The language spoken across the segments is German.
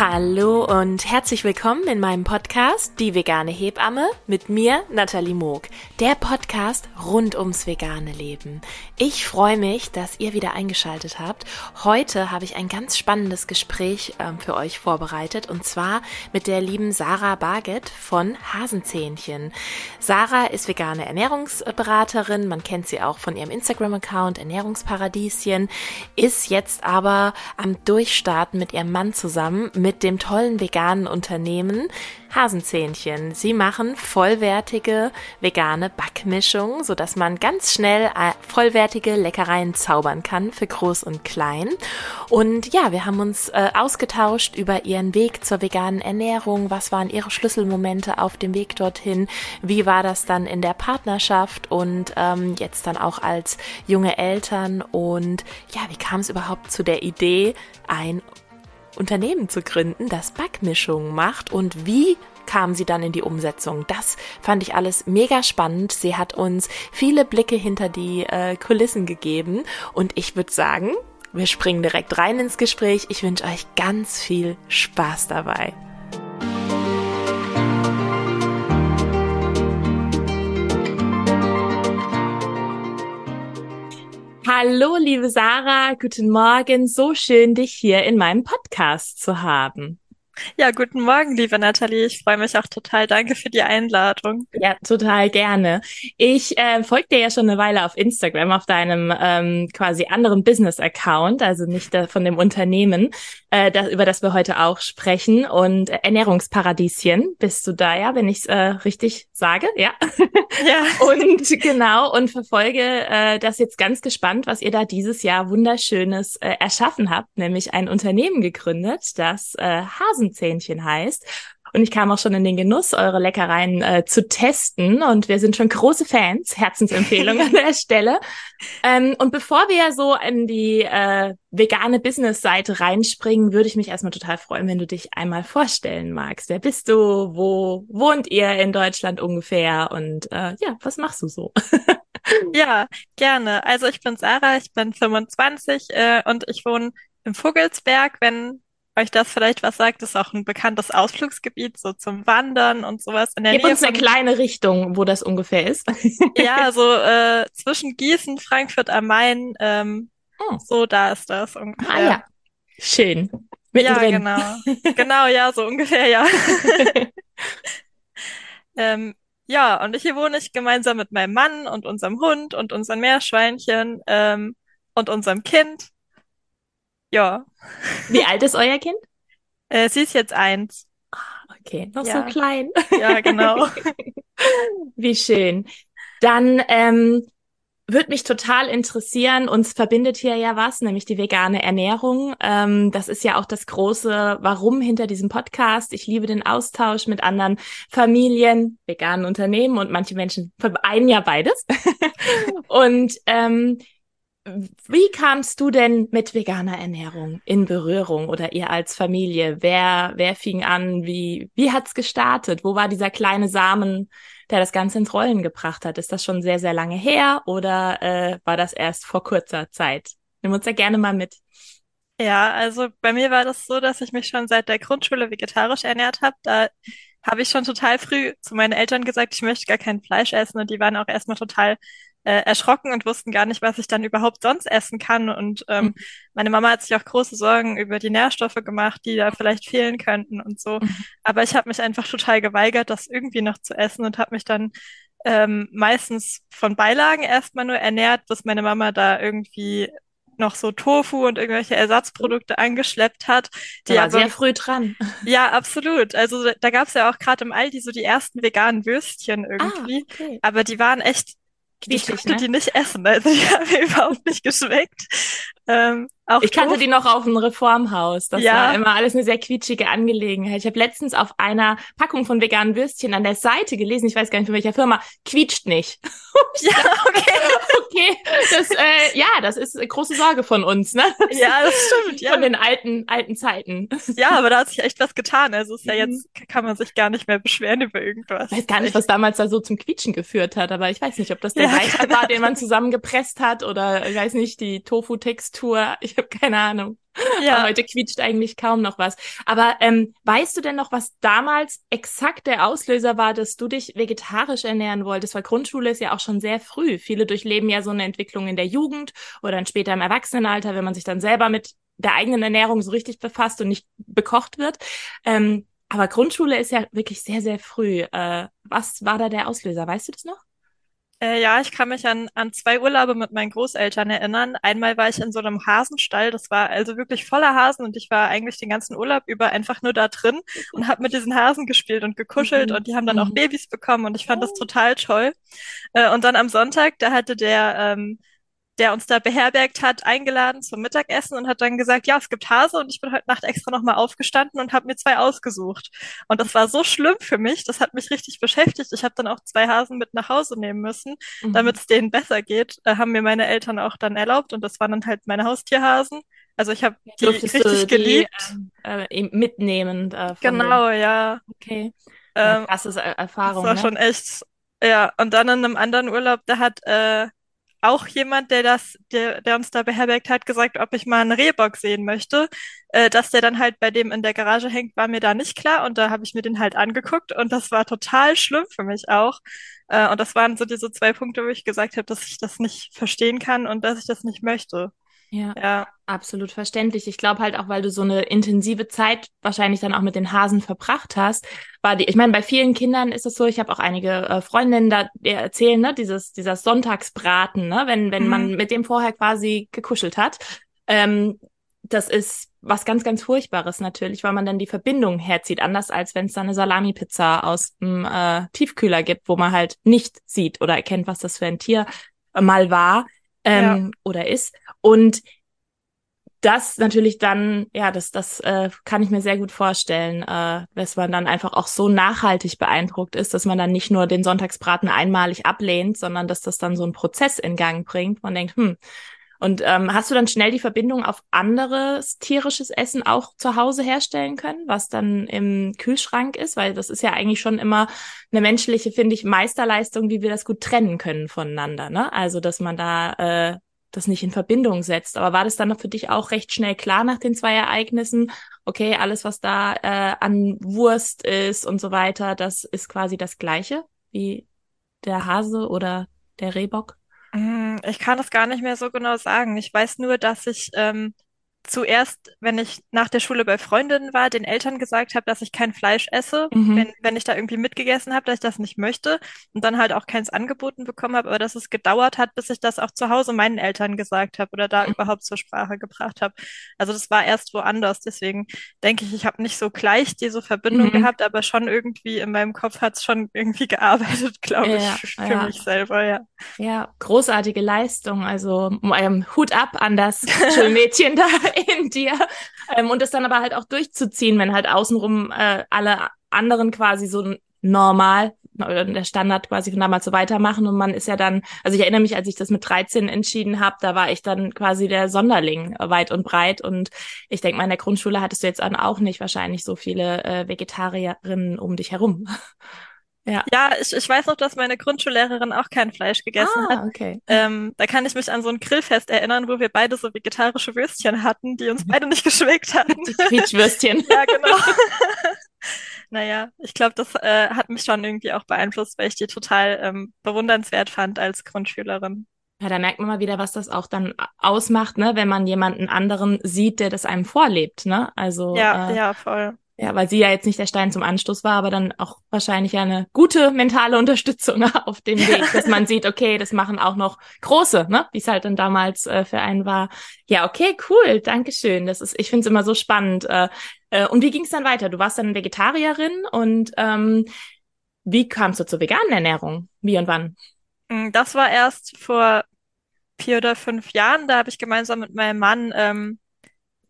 Hallo und herzlich willkommen in meinem Podcast Die vegane Hebamme mit mir, Nathalie Moog, der Podcast rund ums vegane Leben. Ich freue mich, dass ihr wieder eingeschaltet habt. Heute habe ich ein ganz spannendes Gespräch äh, für euch vorbereitet und zwar mit der lieben Sarah Barget von Hasenzähnchen. Sarah ist vegane Ernährungsberaterin, man kennt sie auch von ihrem Instagram-Account Ernährungsparadieschen, ist jetzt aber am Durchstarten mit ihrem Mann zusammen mit dem tollen veganen Unternehmen Hasenzähnchen. Sie machen vollwertige vegane Backmischungen, so dass man ganz schnell äh, vollwertige Leckereien zaubern kann für groß und klein. Und ja, wir haben uns äh, ausgetauscht über ihren Weg zur veganen Ernährung. Was waren ihre Schlüsselmomente auf dem Weg dorthin? Wie war das dann in der Partnerschaft und ähm, jetzt dann auch als junge Eltern? Und ja, wie kam es überhaupt zu der Idee, ein Unternehmen zu gründen, das Backmischungen macht und wie kam sie dann in die Umsetzung. Das fand ich alles mega spannend. Sie hat uns viele Blicke hinter die äh, Kulissen gegeben und ich würde sagen, wir springen direkt rein ins Gespräch. Ich wünsche euch ganz viel Spaß dabei. Hallo, liebe Sarah, guten Morgen. So schön, dich hier in meinem Podcast zu haben. Ja, guten Morgen, liebe Nathalie. Ich freue mich auch total. Danke für die Einladung. Ja, total gerne. Ich äh, folge dir ja schon eine Weile auf Instagram, auf deinem ähm, quasi anderen Business-Account, also nicht der, von dem Unternehmen, äh, das, über das wir heute auch sprechen. Und Ernährungsparadieschen bist du da ja, wenn ich es äh, richtig sage, ja. Ja. und genau, und verfolge äh, das jetzt ganz gespannt, was ihr da dieses Jahr Wunderschönes äh, erschaffen habt, nämlich ein Unternehmen gegründet, das äh, Hasen Hasenzähnchen heißt. Und ich kam auch schon in den Genuss, eure Leckereien äh, zu testen. Und wir sind schon große Fans. Herzensempfehlung an der Stelle. Ähm, und bevor wir so in die äh, vegane Business-Seite reinspringen, würde ich mich erstmal total freuen, wenn du dich einmal vorstellen magst. Wer bist du? Wo wohnt ihr in Deutschland ungefähr? Und äh, ja, was machst du so? ja, gerne. Also ich bin Sarah, ich bin 25 äh, und ich wohne im Vogelsberg, wenn euch das vielleicht was sagt, ist auch ein bekanntes Ausflugsgebiet, so zum Wandern und sowas. In der Gib Nähe uns eine kleine Richtung, wo das ungefähr ist. ja, so äh, zwischen Gießen, Frankfurt am Main, ähm, oh. so da ist das ungefähr. Ah ja, schön. Mittendrin. Ja, genau. genau, ja, so ungefähr, ja. ähm, ja, und hier wohne ich gemeinsam mit meinem Mann und unserem Hund und unseren Meerschweinchen ähm, und unserem Kind. Ja. Wie alt ist euer Kind? Äh, sie ist jetzt eins. Okay, noch ja. so klein. Ja, genau. Wie schön. Dann ähm, würde mich total interessieren, uns verbindet hier ja was, nämlich die vegane Ernährung. Ähm, das ist ja auch das große Warum hinter diesem Podcast. Ich liebe den Austausch mit anderen Familien, veganen Unternehmen und manche Menschen vereinen ja beides. und ähm, wie kamst du denn mit veganer Ernährung in Berührung oder ihr als Familie? Wer, wer fing an? Wie, wie hat's gestartet? Wo war dieser kleine Samen, der das Ganze ins Rollen gebracht hat? Ist das schon sehr, sehr lange her oder äh, war das erst vor kurzer Zeit? Nimm uns ja gerne mal mit. Ja, also bei mir war das so, dass ich mich schon seit der Grundschule vegetarisch ernährt habe. Da habe ich schon total früh zu meinen Eltern gesagt, ich möchte gar kein Fleisch essen und die waren auch erstmal total äh, erschrocken und wussten gar nicht, was ich dann überhaupt sonst essen kann. Und ähm, mhm. meine Mama hat sich auch große Sorgen über die Nährstoffe gemacht, die da vielleicht fehlen könnten und so. Mhm. Aber ich habe mich einfach total geweigert, das irgendwie noch zu essen und habe mich dann ähm, meistens von Beilagen erstmal nur ernährt, bis meine Mama da irgendwie noch so Tofu und irgendwelche Ersatzprodukte angeschleppt hat. Die ja sehr früh dran. Ja, absolut. Also da gab es ja auch gerade im Aldi so die ersten veganen Würstchen irgendwie. Ah, okay. Aber die waren echt Ich konnte ne? die nicht essen, also die haben mir überhaupt nicht geschmeckt. Ähm, auch ich kannte die noch auf dem Reformhaus. Das ja. war immer alles eine sehr quietschige Angelegenheit. Ich habe letztens auf einer Packung von veganen Würstchen an der Seite gelesen, ich weiß gar nicht von welcher Firma, quietscht nicht. ja, okay. okay, das, äh, ja, das ist große Sorge von uns, ne? Ja, das stimmt. Ja. Von den alten, alten Zeiten. Ja, aber da hat sich echt was getan. Also ist ja mhm. jetzt, kann man sich gar nicht mehr beschweren über irgendwas. Ich weiß gar nicht, was damals da so zum Quietschen geführt hat, aber ich weiß nicht, ob das der ja, Weiter war, den man zusammengepresst hat oder ich weiß nicht, die Tofu-Textur. Ich habe keine Ahnung. Ja. heute quietscht eigentlich kaum noch was. Aber ähm, weißt du denn noch, was damals exakt der Auslöser war, dass du dich vegetarisch ernähren wolltest? Weil Grundschule ist ja auch schon sehr früh. Viele durchleben ja so eine Entwicklung in der Jugend oder dann später im Erwachsenenalter, wenn man sich dann selber mit der eigenen Ernährung so richtig befasst und nicht bekocht wird. Ähm, aber Grundschule ist ja wirklich sehr, sehr früh. Äh, was war da der Auslöser? Weißt du das noch? Äh, ja, ich kann mich an, an zwei Urlaube mit meinen Großeltern erinnern. Einmal war ich in so einem Hasenstall, das war also wirklich voller Hasen und ich war eigentlich den ganzen Urlaub über einfach nur da drin und habe mit diesen Hasen gespielt und gekuschelt Mhm. und die haben dann auch Mhm. Babys bekommen und ich fand das Oh. total toll. Äh, und dann am Sonntag, da hatte der ähm, der uns da beherbergt hat, eingeladen zum Mittagessen und hat dann gesagt, ja, es gibt Hase und ich bin heute Nacht extra nochmal aufgestanden und habe mir zwei ausgesucht. Und das war so schlimm für mich, das hat mich richtig beschäftigt. Ich habe dann auch zwei Hasen mit nach Hause nehmen müssen, Mhm. damit es denen besser geht. Äh, haben mir meine Eltern auch dann erlaubt und das waren dann halt meine Haustierhasen. Also ich habe die Durftest du richtig die geliebt. ähm, äh, eben mitnehmen äh. Genau, ja. Okay. Ähm, das Erfahrung, war ne? schon echt, ja. Und dann in einem anderen Urlaub, da hat äh, auch jemand, der das, der, der uns da beherbergt hat, gesagt, ob ich mal einen Rehbock sehen möchte. Äh, dass der dann halt bei dem in der Garage hängt, war mir da nicht klar und da habe ich mir den halt angeguckt und das war total schlimm für mich auch. Äh, und das waren so diese zwei Punkte, wo ich gesagt habe, dass ich das nicht verstehen kann und dass ich das nicht möchte. Ja, Ja, absolut verständlich. Ich glaube halt auch, weil du so eine intensive Zeit wahrscheinlich dann auch mit den Hasen verbracht hast, war die, ich meine, bei vielen Kindern ist es so, ich habe auch einige äh, Freundinnen da, die erzählen, ne, dieses, dieser Sonntagsbraten, ne, wenn, wenn man mhm. mit dem vorher quasi gekuschelt hat. Ähm, das ist was ganz, ganz Furchtbares natürlich, weil man dann die Verbindung herzieht, anders als wenn es da eine Salami-Pizza aus dem äh, Tiefkühler gibt, wo man halt nicht sieht oder erkennt, was das für ein Tier mal war ja, ähm, oder ist. Und das natürlich dann, ja, das, das äh, kann ich mir sehr gut vorstellen, äh, dass man dann einfach auch so nachhaltig beeindruckt ist, dass man dann nicht nur den Sonntagsbraten einmalig ablehnt, sondern dass das dann so einen Prozess in Gang bringt. Man denkt, hm. Und ähm, hast du dann schnell die Verbindung auf anderes tierisches Essen auch zu Hause herstellen können, was dann im Kühlschrank ist? Weil das ist ja eigentlich schon immer eine menschliche, finde ich, Meisterleistung, wie wir das gut trennen können voneinander. Ne? Also, dass man da äh, das nicht in Verbindung setzt. Aber war das dann für dich auch recht schnell klar nach den zwei Ereignissen? Okay, alles, was da äh, an Wurst ist und so weiter, das ist quasi das Gleiche wie der Hase oder der Rehbock? Mm, Ich kann es gar nicht mehr so genau sagen. Ich weiß nur, dass ich ähm, zuerst, wenn ich nach der Schule bei Freundinnen war, den Eltern gesagt habe, dass ich kein Fleisch esse, Mhm. wenn, wenn ich da irgendwie mitgegessen habe, dass ich das nicht möchte und dann halt auch keins angeboten bekommen habe, aber dass es gedauert hat, bis ich das auch zu Hause meinen Eltern gesagt habe oder da überhaupt zur Sprache gebracht habe. Also das war erst woanders. Deswegen denke ich, ich habe nicht so gleich diese Verbindung Mhm. gehabt, aber schon irgendwie in meinem Kopf hat es schon irgendwie gearbeitet, glaube ich, Ja, für ja. mich selber, ja. Ja, großartige Leistung. Also ähm, Hut ab an das Schulmädchen da in dir. Ähm, und es dann aber halt auch durchzuziehen, wenn halt außenrum äh, alle anderen quasi so normal oder der Standard quasi von damals so weitermachen und man ist ja dann, also ich erinnere mich, als ich das mit 13 entschieden habe, da war ich dann quasi der Sonderling weit und breit und ich denke mal, in der Grundschule hattest du jetzt auch nicht wahrscheinlich so viele äh, Vegetarierinnen um dich herum. Ja. Ja, ich, ich weiß noch, dass meine Grundschullehrerin auch kein Fleisch gegessen hat. Ah, okay. Ähm, da kann ich mich an so ein Grillfest erinnern, wo wir beide so vegetarische Würstchen hatten, die uns beide nicht geschmeckt hatten. Die Quietschwürstchen. Ja, genau. Naja, ich glaube, das äh, hat mich schon irgendwie auch beeinflusst, weil ich die total ähm, bewundernswert fand als Grundschülerin. Ja, da merkt man mal wieder, was das auch dann ausmacht, ne, wenn man jemanden anderen sieht, der das einem vorlebt, ne? Also Ja, äh, ja, voll. Ja, weil sie ja jetzt nicht der Stein zum Anstoß war, aber dann auch wahrscheinlich eine gute mentale Unterstützung auf dem Weg, dass man sieht, okay, das machen auch noch Große, ne? Wie es halt dann damals äh, für einen war. Ja, okay, cool, Dankeschön. Das ist, ich finde es immer so spannend. Äh, äh, und wie ging es dann weiter? Du warst dann Vegetarierin und ähm, wie kamst du zur veganen Ernährung? Wie und wann? Mm, Das war erst vor vier oder fünf Jahren. Da habe ich gemeinsam mit meinem Mann, ähm,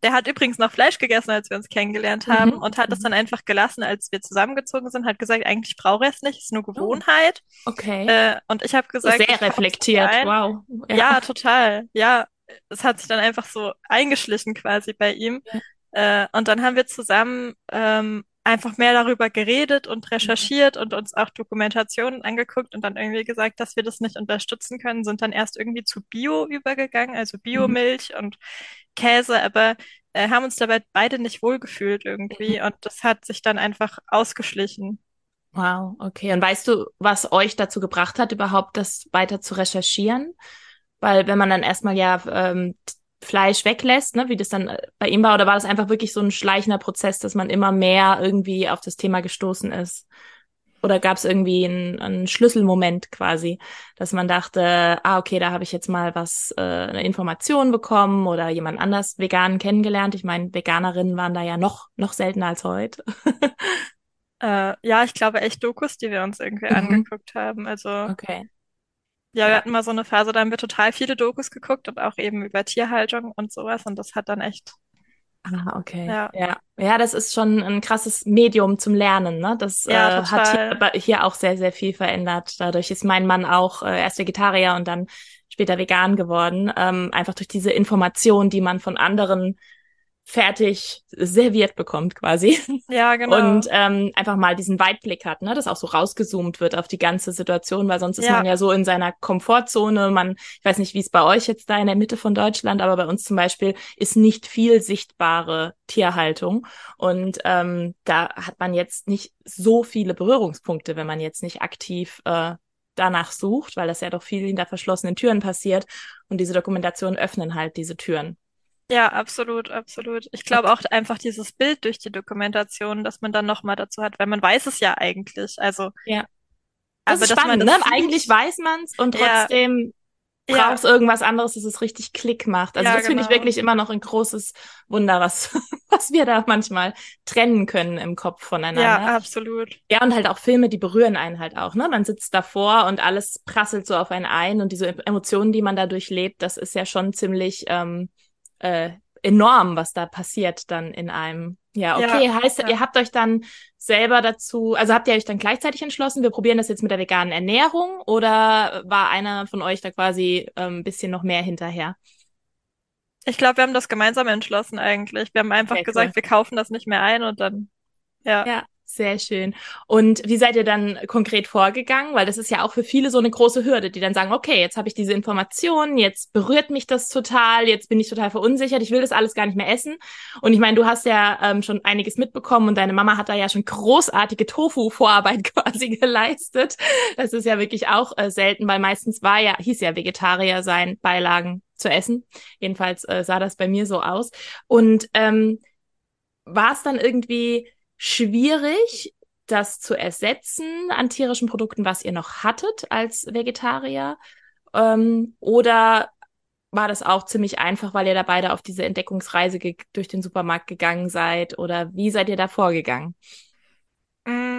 der hat übrigens noch Fleisch gegessen, als wir uns kennengelernt haben Mhm. und hat es Mhm. dann einfach gelassen, als wir zusammengezogen sind, hat gesagt, eigentlich brauche ich es nicht, ist nur Oh, Gewohnheit. okay. Äh, und ich habe gesagt, Sehr reflektiert, wow. Ja. Ja, total. Ja, es hat sich dann einfach so eingeschlichen quasi bei ihm. Äh, und dann haben wir zusammen ähm, einfach mehr darüber geredet und recherchiert und uns auch Dokumentationen angeguckt und dann irgendwie gesagt, dass wir das nicht unterstützen können, sind dann erst irgendwie zu Bio übergegangen, also Mhm. Biomilch und Käse, aber äh, haben uns dabei beide nicht wohlgefühlt irgendwie Mhm. und das hat sich dann einfach ausgeschlichen. Wow, okay. Und weißt du, was euch dazu gebracht hat, überhaupt das weiter zu recherchieren? Weil wenn man dann erstmal ja ähm, Fleisch weglässt, ne, wie das dann äh, bei ihm war, oder war das einfach wirklich so ein schleichender Prozess, dass man immer mehr irgendwie auf das Thema gestoßen ist? Oder gab es irgendwie einen, einen Schlüsselmoment quasi, dass man dachte, ah, okay, da habe ich jetzt mal was, äh, eine Information bekommen oder jemand anders vegan kennengelernt. Ich meine, Veganerinnen waren da ja noch, noch seltener als heute. Äh, ja, ich glaube echt Dokus, die wir uns irgendwie Mhm. angeguckt haben. Also Okay. Ja, wir hatten mal so eine Phase, da haben wir total viele Dokus geguckt und auch eben über Tierhaltung und sowas und das hat dann echt, Ah, okay. ja, Ja. Ja, das ist schon ein krasses Medium zum Lernen, ne? Das äh, ja, hat hier, hier auch sehr, sehr viel verändert. Dadurch ist mein Mann auch äh, erst Vegetarier und dann später vegan geworden. Ähm, einfach durch diese Information, die man von anderen fertig serviert bekommt, quasi. Ja, Und genau. ähm, einfach mal diesen Weitblick hat, ne? Dass auch so rausgezoomt wird auf die ganze Situation, weil sonst ist man Ja, ja so in seiner Komfortzone. Man, ich weiß nicht, wie es bei euch jetzt da in der Mitte von Deutschland, aber bei uns zum Beispiel ist nicht viel sichtbare Tierhaltung. Und ähm, da hat man jetzt nicht so viele Berührungspunkte, wenn man jetzt nicht aktiv äh, danach sucht, weil das ja doch viel hinter verschlossenen Türen passiert. Und diese Dokumentationen öffnen halt diese Türen. Ja, absolut, absolut. Ich glaube auch einfach dieses Bild durch die Dokumentation, dass man dann nochmal dazu hat, weil man weiß es ja eigentlich. Also, Ja. Das aber ist man spannend, ne? Eigentlich weiß man's und ja, trotzdem ja, brauchst irgendwas anderes, dass es richtig Klick macht. Also ja, das finde ich genau. wirklich immer noch ein großes Wunder, was, was wir da manchmal trennen können im Kopf Ja, voneinander. absolut. Ja, und halt auch Filme, die berühren einen halt auch, ne? Man sitzt davor und alles prasselt so auf einen ein und diese Emotionen, die man da durchlebt, das ist ja schon ziemlich ähm, äh, enorm, was da passiert dann in einem. Ja, Ja, okay, heißt, ja. ihr habt euch dann selber dazu, also habt ihr euch dann gleichzeitig entschlossen, wir probieren das jetzt mit der veganen Ernährung oder war einer von euch da quasi ähm, ein bisschen noch mehr hinterher? Ich glaube, wir haben das gemeinsam entschlossen eigentlich. Wir haben einfach Okay, cool. gesagt, wir kaufen das nicht mehr ein und dann, ja. Ja, sehr schön. Und wie seid ihr dann konkret vorgegangen? Weil das ist ja auch für viele so eine große Hürde, die dann sagen, okay, jetzt habe ich diese Informationen, jetzt berührt mich das total, jetzt bin ich total verunsichert, ich will das alles gar nicht mehr essen. Und ich meine, du hast ja ähm, schon einiges mitbekommen und deine Mama hat da ja schon großartige Tofu-Vorarbeit quasi geleistet. Das ist ja wirklich auch äh, selten, weil meistens war ja, hieß ja Vegetarier sein, Beilagen zu essen. Jedenfalls äh, sah das bei mir so aus. Und ähm, war es dann irgendwie schwierig, das zu ersetzen an tierischen Produkten, was ihr noch hattet als Vegetarier? Ähm, oder war das auch ziemlich einfach, weil ihr da beide auf diese Entdeckungsreise durch den Supermarkt gegangen seid? Oder wie seid ihr da vorgegangen? Mm,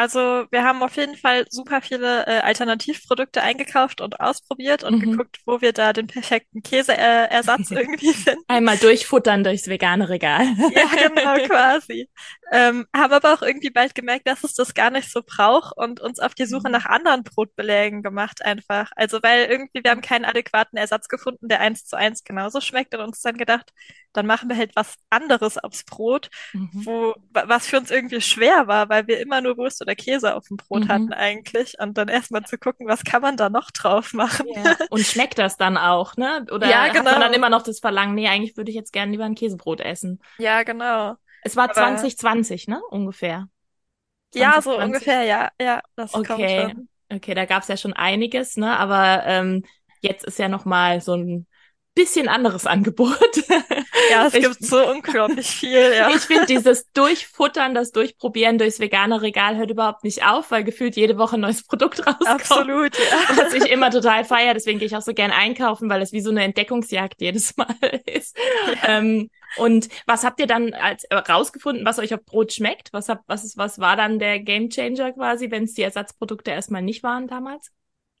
Also, wir haben auf jeden Fall super viele äh, Alternativprodukte eingekauft und ausprobiert und Mhm. geguckt, wo wir da den perfekten Käseersatz äh, irgendwie finden. Einmal durchfuttern durchs vegane Regal. Ja, genau, quasi. Ähm, haben aber auch irgendwie bald gemerkt, dass es das gar nicht so braucht und uns auf die Suche Mhm. nach anderen Brotbelägen gemacht einfach. Also, weil irgendwie wir haben keinen adäquaten Ersatz gefunden, der eins zu eins genauso schmeckt und uns dann gedacht, dann machen wir halt was anderes aufs Brot, Mhm. wo, wa- was für uns irgendwie schwer war, weil wir immer nur Wurst oder Käse auf dem Brot hatten Mhm. eigentlich und dann erstmal zu gucken, was kann man da noch drauf machen. Ja. Und schmeckt das dann auch, ne? Oder Ja, hat man dann genau. immer noch das Verlangen, nee, eigentlich würde ich jetzt gerne lieber ein Käsebrot essen? Ja, genau. Es war Aber 2020, ne? Ungefähr. ja, so 2020. ungefähr, ja, ja, das kommt Okay, schon. okay, da gab's ja schon einiges, ne? Aber ähm, jetzt ist ja noch mal so ein bisschen anderes Angebot. Ja, es Ich, gibt so unglaublich viel, ja. ich finde dieses Durchfuttern, das Durchprobieren durchs vegane Regal hört überhaupt nicht auf, weil gefühlt jede Woche ein neues Produkt rauskommt, Absolut, ja. was ich immer total feiere. Deswegen gehe ich auch so gern einkaufen, weil es wie so eine Entdeckungsjagd jedes Mal ist. Ja. Ähm, und was habt ihr dann als äh, rausgefunden, was euch auf Brot schmeckt? Was habt, was ist, was war dann der Gamechanger quasi, wenn es die Ersatzprodukte erstmal nicht waren damals?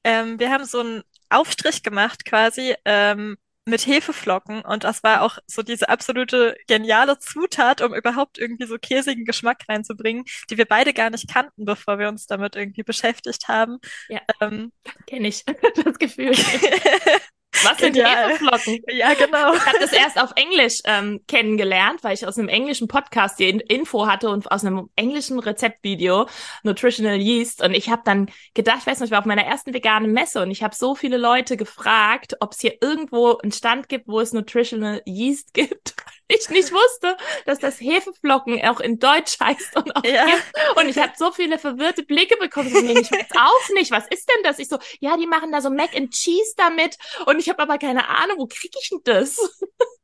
Ähm, wir haben so einen Aufstrich gemacht quasi ähm, mit Hefeflocken und das war auch so diese absolute geniale Zutat, um überhaupt irgendwie so käsigen Geschmack reinzubringen, die wir beide gar nicht kannten, bevor wir uns damit irgendwie beschäftigt haben. Ja, Ähm, kenne ich das Gefühl. Was sind genial. Hefeflocken? Ja, genau. Ich habe das erst auf Englisch ähm, kennengelernt, weil ich aus einem englischen Podcast die In- Info hatte und aus einem englischen Rezeptvideo Nutritional Yeast. Und ich habe dann gedacht, ich weiß nicht, ich war auf meiner ersten veganen Messe und ich habe so viele Leute gefragt, ob es hier irgendwo einen Stand gibt, wo es Nutritional Yeast gibt. ich nicht wusste, dass das Hefeflocken auch in Deutsch heißt und auch Ja. Und ich habe so viele verwirrte Blicke bekommen. Ich weiß auch nicht, was ist denn das? Ich so, ja, die machen da so Mac and Cheese damit und ich habe aber keine Ahnung, wo kriege ich denn das?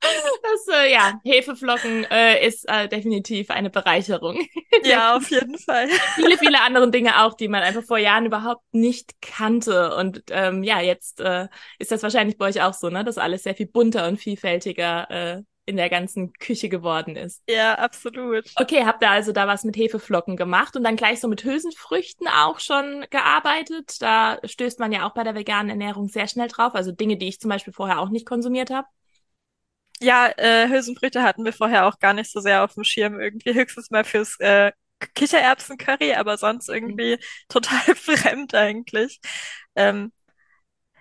Das, äh, ja, Hefeflocken äh, ist äh, definitiv eine Bereicherung. Ja, auf jeden Fall. viele, viele andere Dinge auch, die man einfach vor Jahren überhaupt nicht kannte. Und ähm, ja, jetzt äh, ist das wahrscheinlich bei euch auch so, ne? Dass alles sehr viel bunter und vielfältiger äh, in der ganzen Küche geworden ist. Ja, absolut. Okay, habt ihr also da was mit Hefeflocken gemacht und dann gleich so mit Hülsenfrüchten auch schon gearbeitet? Da stößt man ja auch bei der veganen Ernährung sehr schnell drauf. Also Dinge, die ich zum Beispiel vorher auch nicht konsumiert habe. Ja, äh, Hülsenfrüchte hatten wir vorher auch gar nicht so sehr auf dem Schirm irgendwie. Höchstens mal fürs äh, Kichererbsen-Curry, aber sonst irgendwie total fremd eigentlich. Ähm,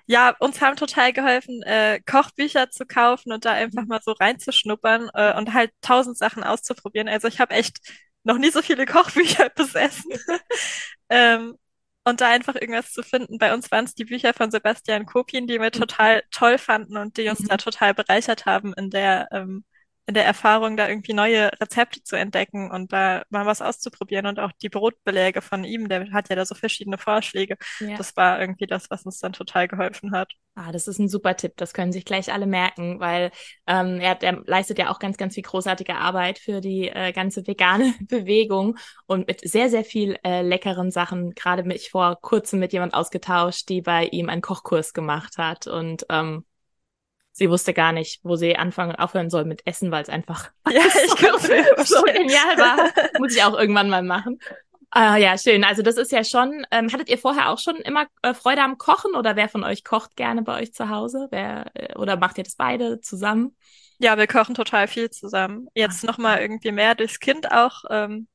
ja, uns haben total geholfen, äh, Kochbücher zu kaufen und da einfach mal so reinzuschnuppern äh, und halt tausend Sachen auszuprobieren. Also ich habe echt noch nie so viele Kochbücher besessen. ähm, und da einfach irgendwas zu finden. Bei uns waren es die Bücher von Sebastian Kopin, die wir total toll fanden und die uns Mhm. da total bereichert haben in der, ähm, in der Erfahrung, da irgendwie neue Rezepte zu entdecken und da mal was auszuprobieren und auch die Brotbeläge von ihm, der hat ja da so verschiedene Vorschläge. Ja. Das war irgendwie das, was uns dann total geholfen hat. Ah, das ist ein super Tipp. Das können sich gleich alle merken, weil ähm, er, er leistet ja auch ganz, ganz viel großartige Arbeit für die äh, ganze vegane Bewegung und mit sehr, sehr viel äh, leckeren Sachen. Gerade mich vor kurzem mit jemand ausgetauscht, die bei ihm einen Kochkurs gemacht hat und ähm, sie wusste gar nicht, wo sie anfangen und aufhören soll mit Essen, weil es einfach Ja, ich mir so genial war. Muss ich auch irgendwann mal machen. Ah, ja, schön. Also das ist ja schon, ähm, hattet ihr vorher auch schon immer äh, Freude am Kochen oder wer von euch kocht gerne bei euch zu Hause? Wer, äh, oder macht ihr das beide zusammen? Ja, wir kochen total viel zusammen. Jetzt noch mal irgendwie mehr durchs Kind auch, ähm,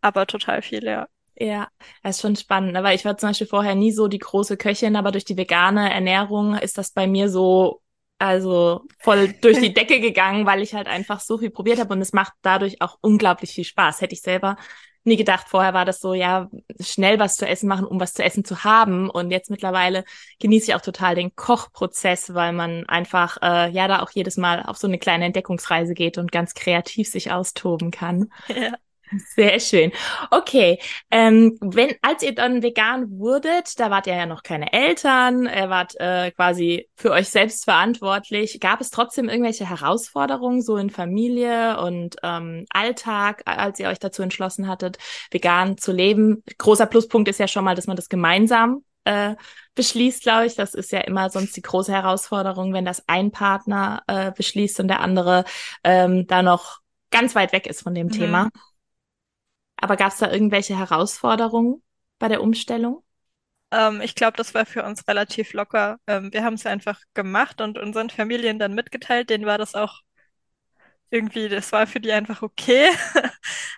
aber total viel, ja. Ja, das ist schon spannend, ne? weil ich war zum Beispiel vorher nie so die große Köchin, aber durch die vegane Ernährung ist das bei mir so, also voll durch die Decke gegangen, weil ich halt einfach so viel probiert habe und es macht dadurch auch unglaublich viel Spaß. Hätte ich selber nie gedacht. Vorher war das so, ja, schnell was zu essen machen, um was zu essen zu haben. Und jetzt mittlerweile genieße ich auch total den Kochprozess, weil man einfach, äh, ja, da auch jedes Mal auf so eine kleine Entdeckungsreise geht und ganz kreativ sich austoben kann. Ja. Sehr schön. Okay, ähm, wenn als ihr dann vegan wurdet, da wart ihr ja noch keine Eltern, ihr wart äh, quasi für euch selbst verantwortlich. Gab es trotzdem irgendwelche Herausforderungen so in Familie und ähm, Alltag, als ihr euch dazu entschlossen hattet, vegan zu leben? Großer Pluspunkt ist ja schon mal, dass man das gemeinsam äh, beschließt, glaube ich. Das ist ja immer sonst die große Herausforderung, wenn das ein Partner äh, beschließt und der andere ähm, da noch ganz weit weg ist von dem Mhm. Thema. Aber gab es da irgendwelche Herausforderungen bei der Umstellung? Ähm, ich glaube, das war für uns relativ locker. Ähm, wir haben es einfach gemacht und unseren Familien dann mitgeteilt. Denen war das auch irgendwie, das war für die einfach okay.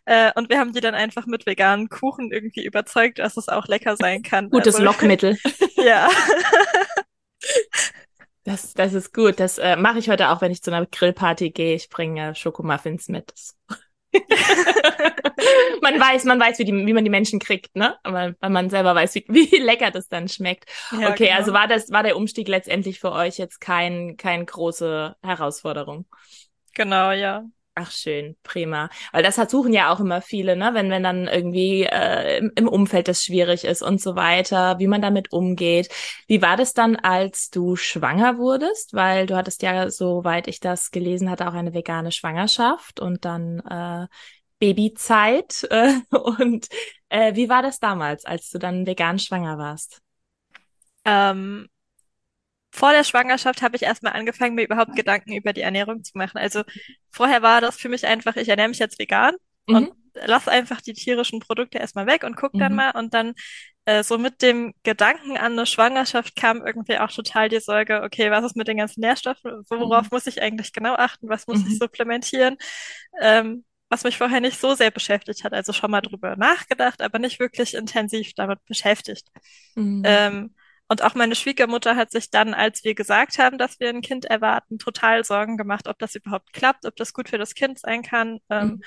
Äh, und wir haben die dann einfach mit veganen Kuchen irgendwie überzeugt, dass es auch lecker sein kann. Gutes Also, Lockmittel. Ja. Das, das ist gut. Das äh, mache ich heute auch, wenn ich zu einer Grillparty gehe. Ich bringe Schokomuffins mit. Man weiß, man weiß, wie, die, wie man die Menschen kriegt, ne? Aber weil man selber weiß, wie, wie lecker das dann schmeckt. Ja, okay, genau. also war das, war der Umstieg letztendlich für euch jetzt kein, kein große Herausforderung. Genau, ja. Ach schön, prima. Weil das hat suchen ja auch immer viele, ne? Wenn wenn dann irgendwie äh, im, im Umfeld das schwierig ist und so weiter, wie man damit umgeht. Wie war das dann, als du schwanger wurdest? Weil du hattest ja, soweit ich das gelesen hatte, auch eine vegane Schwangerschaft und dann äh, Babyzeit. Äh, und äh, wie war das damals, als du dann vegan schwanger warst? Ähm, vor der Schwangerschaft habe ich erstmal angefangen, mir überhaupt Gedanken über die Ernährung zu machen. Also vorher war das für mich einfach, ich ernähre mich jetzt vegan und lass einfach die tierischen Produkte erstmal weg und guck dann Mhm. mal. Und dann äh, so mit dem Gedanken an eine Schwangerschaft kam irgendwie auch total die Sorge, okay, was ist mit den ganzen Nährstoffen? Worauf Mhm. muss ich eigentlich genau achten? Was muss Mhm. ich supplementieren? Ähm, was mich vorher nicht so sehr beschäftigt hat. Also schon mal drüber nachgedacht, aber nicht wirklich intensiv damit beschäftigt. Mhm. Ähm, und auch meine Schwiegermutter hat sich dann, als wir gesagt haben, dass wir ein Kind erwarten, total Sorgen gemacht, ob das überhaupt klappt, ob das gut für das Kind sein kann, ähm, Mhm.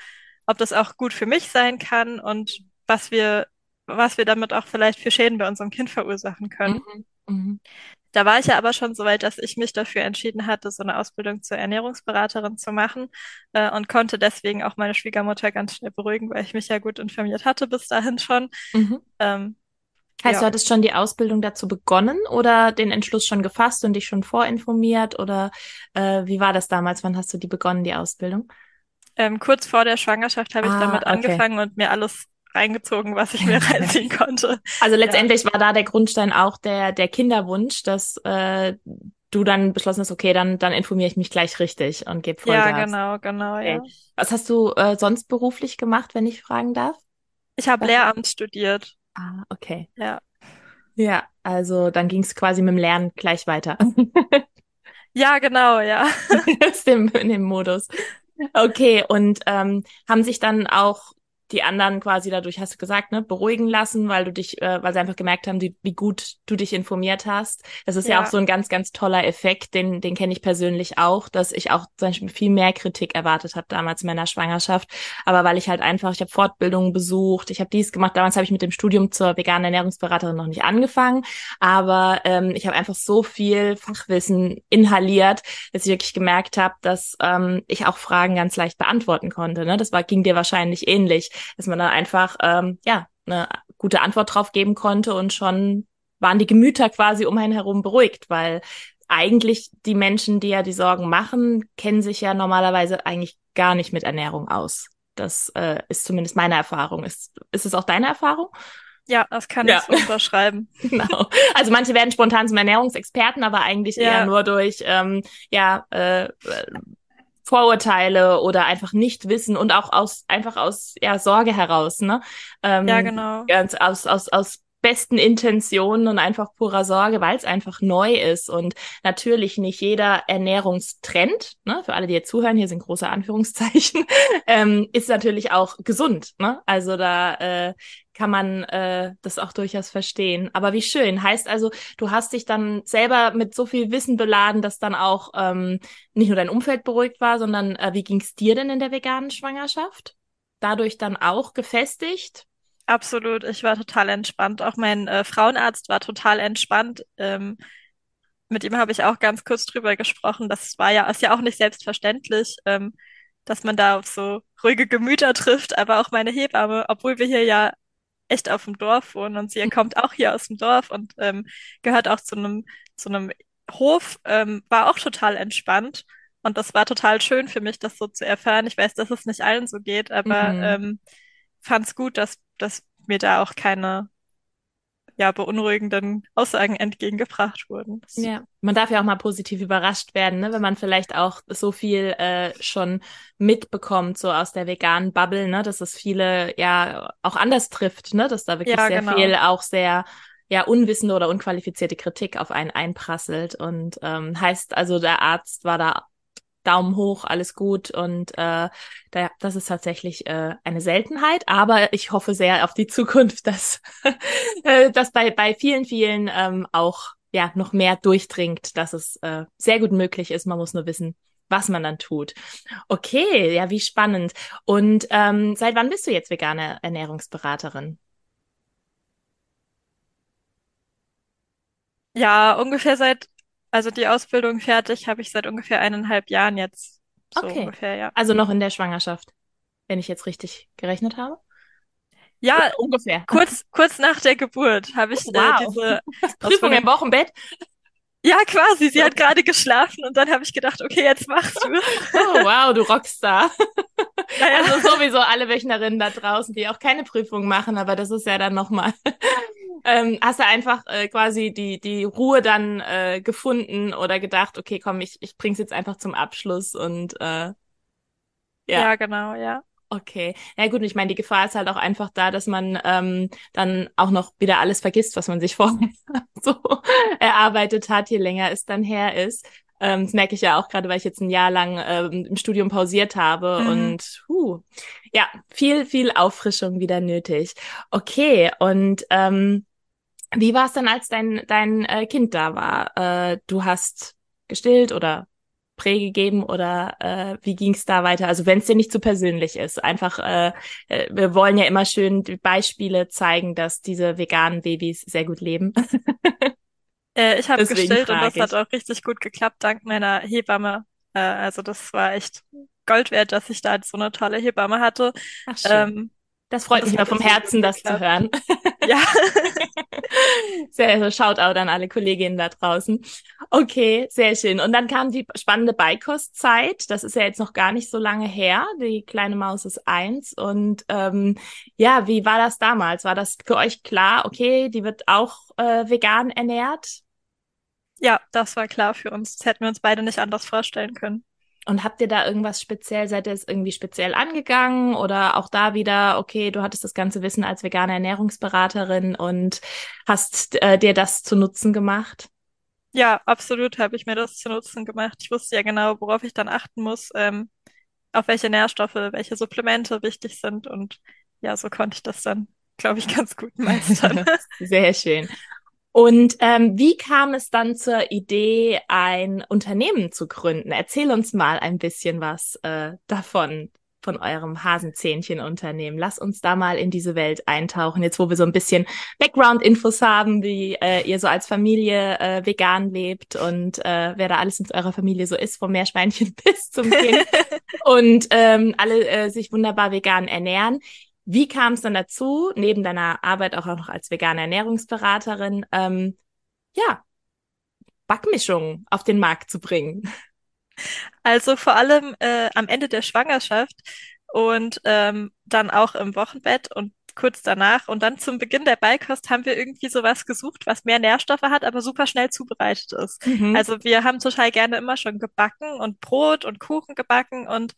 ob das auch gut für mich sein kann und was wir, was wir damit auch vielleicht für Schäden bei unserem Kind verursachen können. Mhm. Da war ich ja aber schon so weit, dass ich mich dafür entschieden hatte, so eine Ausbildung zur Ernährungsberaterin zu machen äh, und konnte deswegen auch meine Schwiegermutter ganz schnell beruhigen, weil ich mich ja gut informiert hatte bis dahin schon. Mhm. Ähm, Heißt, ja. du hattest schon die Ausbildung dazu begonnen oder den Entschluss schon gefasst und dich schon vorinformiert oder äh, wie war das damals? Wann hast du die begonnen, die Ausbildung? Ähm, kurz vor der Schwangerschaft habe ich Ah, damit okay. angefangen und mir alles reingezogen, was ich mir reinziehen konnte. Also letztendlich war da der Grundstein auch der, der Kinderwunsch, dass äh, du dann beschlossen hast, okay, dann, dann informiere ich mich gleich richtig und gebe Vollgas. Ja, genau, genau, ja. Was hast du äh, sonst beruflich gemacht, wenn ich fragen darf? Ich habe Lehramt studiert. Ah, okay. Ja. Ja, also dann ging es quasi mit dem Lernen gleich weiter. Ja, genau, ja. In dem Modus. Okay, und ähm, haben sich dann auch die anderen quasi dadurch, hast du gesagt, ne, beruhigen lassen, weil du dich, äh, weil sie einfach gemerkt haben, die, wie gut du dich informiert hast. Das ist ja, Ja. auch so ein ganz, ganz toller Effekt, den, den kenne ich persönlich auch, dass ich auch zum Beispiel viel mehr Kritik erwartet habe damals in meiner Schwangerschaft. Aber weil ich halt einfach, ich habe Fortbildungen besucht, ich habe dies gemacht. Damals habe ich mit dem Studium zur veganen Ernährungsberaterin noch nicht angefangen, aber ähm, ich habe einfach so viel Fachwissen inhaliert, dass ich wirklich gemerkt habe, dass ähm, ich auch Fragen ganz leicht beantworten konnte. Ne? Das war, ging dir wahrscheinlich ähnlich, dass man dann einfach ähm, ja eine gute Antwort drauf geben konnte und schon waren die Gemüter quasi um einen herum beruhigt, weil eigentlich die Menschen, die ja die Sorgen machen, kennen sich ja normalerweise eigentlich gar nicht mit Ernährung aus. Das äh, ist zumindest meine Erfahrung. Ist, ist es auch deine Erfahrung? Ja, das kann Ja. ich unterschreiben. Genau. Also manche werden spontan zum Ernährungsexperten, aber eigentlich Ja. eher nur durch ähm, ja äh, Vorurteile oder einfach nicht wissen und auch aus einfach aus ja Sorge heraus, ne? Ähm, Ja, genau. Ganz aus aus aus besten Intentionen und einfach purer Sorge, weil es einfach neu ist und natürlich nicht jeder Ernährungstrend, ne, für alle, die jetzt zuhören, hier sind große Anführungszeichen, ähm, ist natürlich auch gesund, ne? Also da äh, kann man äh, das auch durchaus verstehen. Aber wie schön. Heißt also, du hast dich dann selber mit so viel Wissen beladen, dass dann auch ähm, nicht nur dein Umfeld beruhigt war, sondern äh, wie ging's dir denn in der veganen Schwangerschaft? Dadurch dann auch gefestigt? Absolut. Ich war total entspannt. Auch mein äh, Frauenarzt war total entspannt. Ähm, mit ihm habe ich auch ganz kurz drüber gesprochen. Das war ja, ist ja auch nicht selbstverständlich, ähm, dass man da auf so ruhige Gemüter trifft. Aber auch meine Hebamme, obwohl wir hier ja echt auf dem Dorf wohnen und sie kommt auch hier aus dem Dorf und ähm, gehört auch zu einem zu einem Hof, ähm, war auch total entspannt. Und das war total schön für mich, das so zu erfahren. Ich weiß, dass es nicht allen so geht, aber Mhm. Fand es gut, dass, dass mir da auch keine ja, beunruhigenden Aussagen entgegengebracht wurden. Ja, man darf ja auch mal positiv überrascht werden, ne? wenn man vielleicht auch so viel äh, schon mitbekommt, so aus der veganen Bubble, ne? dass es viele ja auch anders trifft, ne? dass da wirklich Ja, sehr genau. viel auch sehr ja unwissende oder unqualifizierte Kritik auf einen einprasselt und ähm, heißt also der Arzt war da Daumen hoch, alles gut und äh, da, das ist tatsächlich äh, eine Seltenheit, aber ich hoffe sehr auf die Zukunft, dass äh, das bei bei vielen vielen ähm, auch ja noch mehr durchdringt, dass es äh, sehr gut möglich ist. Man muss nur wissen, was man dann tut. Okay, ja, wie spannend. Und ähm, seit wann bist du jetzt vegane Ernährungsberaterin? Ja, ungefähr seit, also die Ausbildung fertig, habe ich seit ungefähr eineinhalb Jahren jetzt. So Okay. ungefähr, ja. Also noch in der Schwangerschaft, wenn ich jetzt richtig gerechnet habe. Ja, Ungefähr. kurz, kurz nach der Geburt habe ich Oh, äh, wow. diese Prüfung im Wochenbett. Ja, quasi. Sie hat gerade geschlafen und dann habe ich gedacht, okay, jetzt machst du es. Oh, wow, du Rockstar. Naja, Also sowieso alle Wöchnerinnen da draußen, die auch keine Prüfung machen, aber das ist ja dann nochmal. Ähm, hast du einfach äh, quasi die, die Ruhe dann äh, gefunden oder gedacht, okay, komm, ich, ich bring's jetzt einfach zum Abschluss und äh, ja. ja, genau, ja. Okay. Ja gut, ich meine, die Gefahr ist halt auch einfach da, dass man ähm, dann auch noch wieder alles vergisst, was man sich vorher so erarbeitet hat, je länger es dann her ist. Ähm, das merke ich ja auch gerade, weil ich jetzt ein Jahr lang ähm, im Studium pausiert habe Mhm. und huh, ja, viel, viel Auffrischung wieder nötig. Okay, und ähm, wie war es dann, als dein, dein äh, Kind da war? Äh, du hast gestillt oder Prä gegeben oder äh, wie ging es da weiter? Also wenn es dir nicht zu persönlich ist, einfach, äh, äh, wir wollen ja immer schön Beispiele zeigen, dass diese veganen Babys sehr gut leben. Äh, ich habe gestillt und das hat auch richtig gut geklappt, dank meiner Hebamme. Äh, also das war echt Gold wert, dass ich da so eine tolle Hebamme hatte. Ach, schön. Ähm, das freut das mich mal vom Herzen, das zu hören. Ja. sehr, so Shoutout an alle Kolleginnen da draußen. Okay, sehr schön. Und dann kam die spannende Beikostzeit. Das ist ja jetzt noch gar nicht so lange her. Die kleine Maus ist eins. Und ähm, ja, wie war das damals? War das für euch klar, okay, die wird auch äh, vegan ernährt? Ja, das war klar für uns. Das hätten wir uns beide nicht anders vorstellen können. Und habt ihr da irgendwas speziell, seid ihr es irgendwie speziell angegangen oder auch da wieder, okay, du hattest das ganze Wissen als vegane Ernährungsberaterin und hast äh, dir das zu Nutzen gemacht? Ja, absolut habe ich mir das zu Nutzen gemacht. Ich wusste ja genau, worauf ich dann achten muss, ähm, auf welche Nährstoffe, welche Supplemente wichtig sind und ja, so konnte ich das dann, glaube ich, ganz gut meistern. Sehr schön. Und ähm, wie kam es dann zur Idee, ein Unternehmen zu gründen? Erzähl uns mal ein bisschen was äh, davon, von eurem Hasenzähnchen-Unternehmen. Lass uns da mal in diese Welt eintauchen, jetzt wo wir so ein bisschen Background-Infos haben, wie äh, ihr so als Familie äh, vegan lebt und äh, wer da alles in eurer Familie so ist, vom Meerschweinchen bis zum Kind und ähm, alle äh, sich wunderbar vegan ernähren. Wie kam es dann dazu, neben deiner Arbeit auch noch als vegane Ernährungsberaterin, ähm, ja, Backmischungen auf den Markt zu bringen? Also vor allem äh, am Ende der Schwangerschaft und ähm, dann auch im Wochenbett und kurz danach und dann zum Beginn der Beikost haben wir irgendwie sowas gesucht, was mehr Nährstoffe hat, aber super schnell zubereitet ist. Mhm. Also wir haben total gerne immer schon gebacken und Brot und Kuchen gebacken und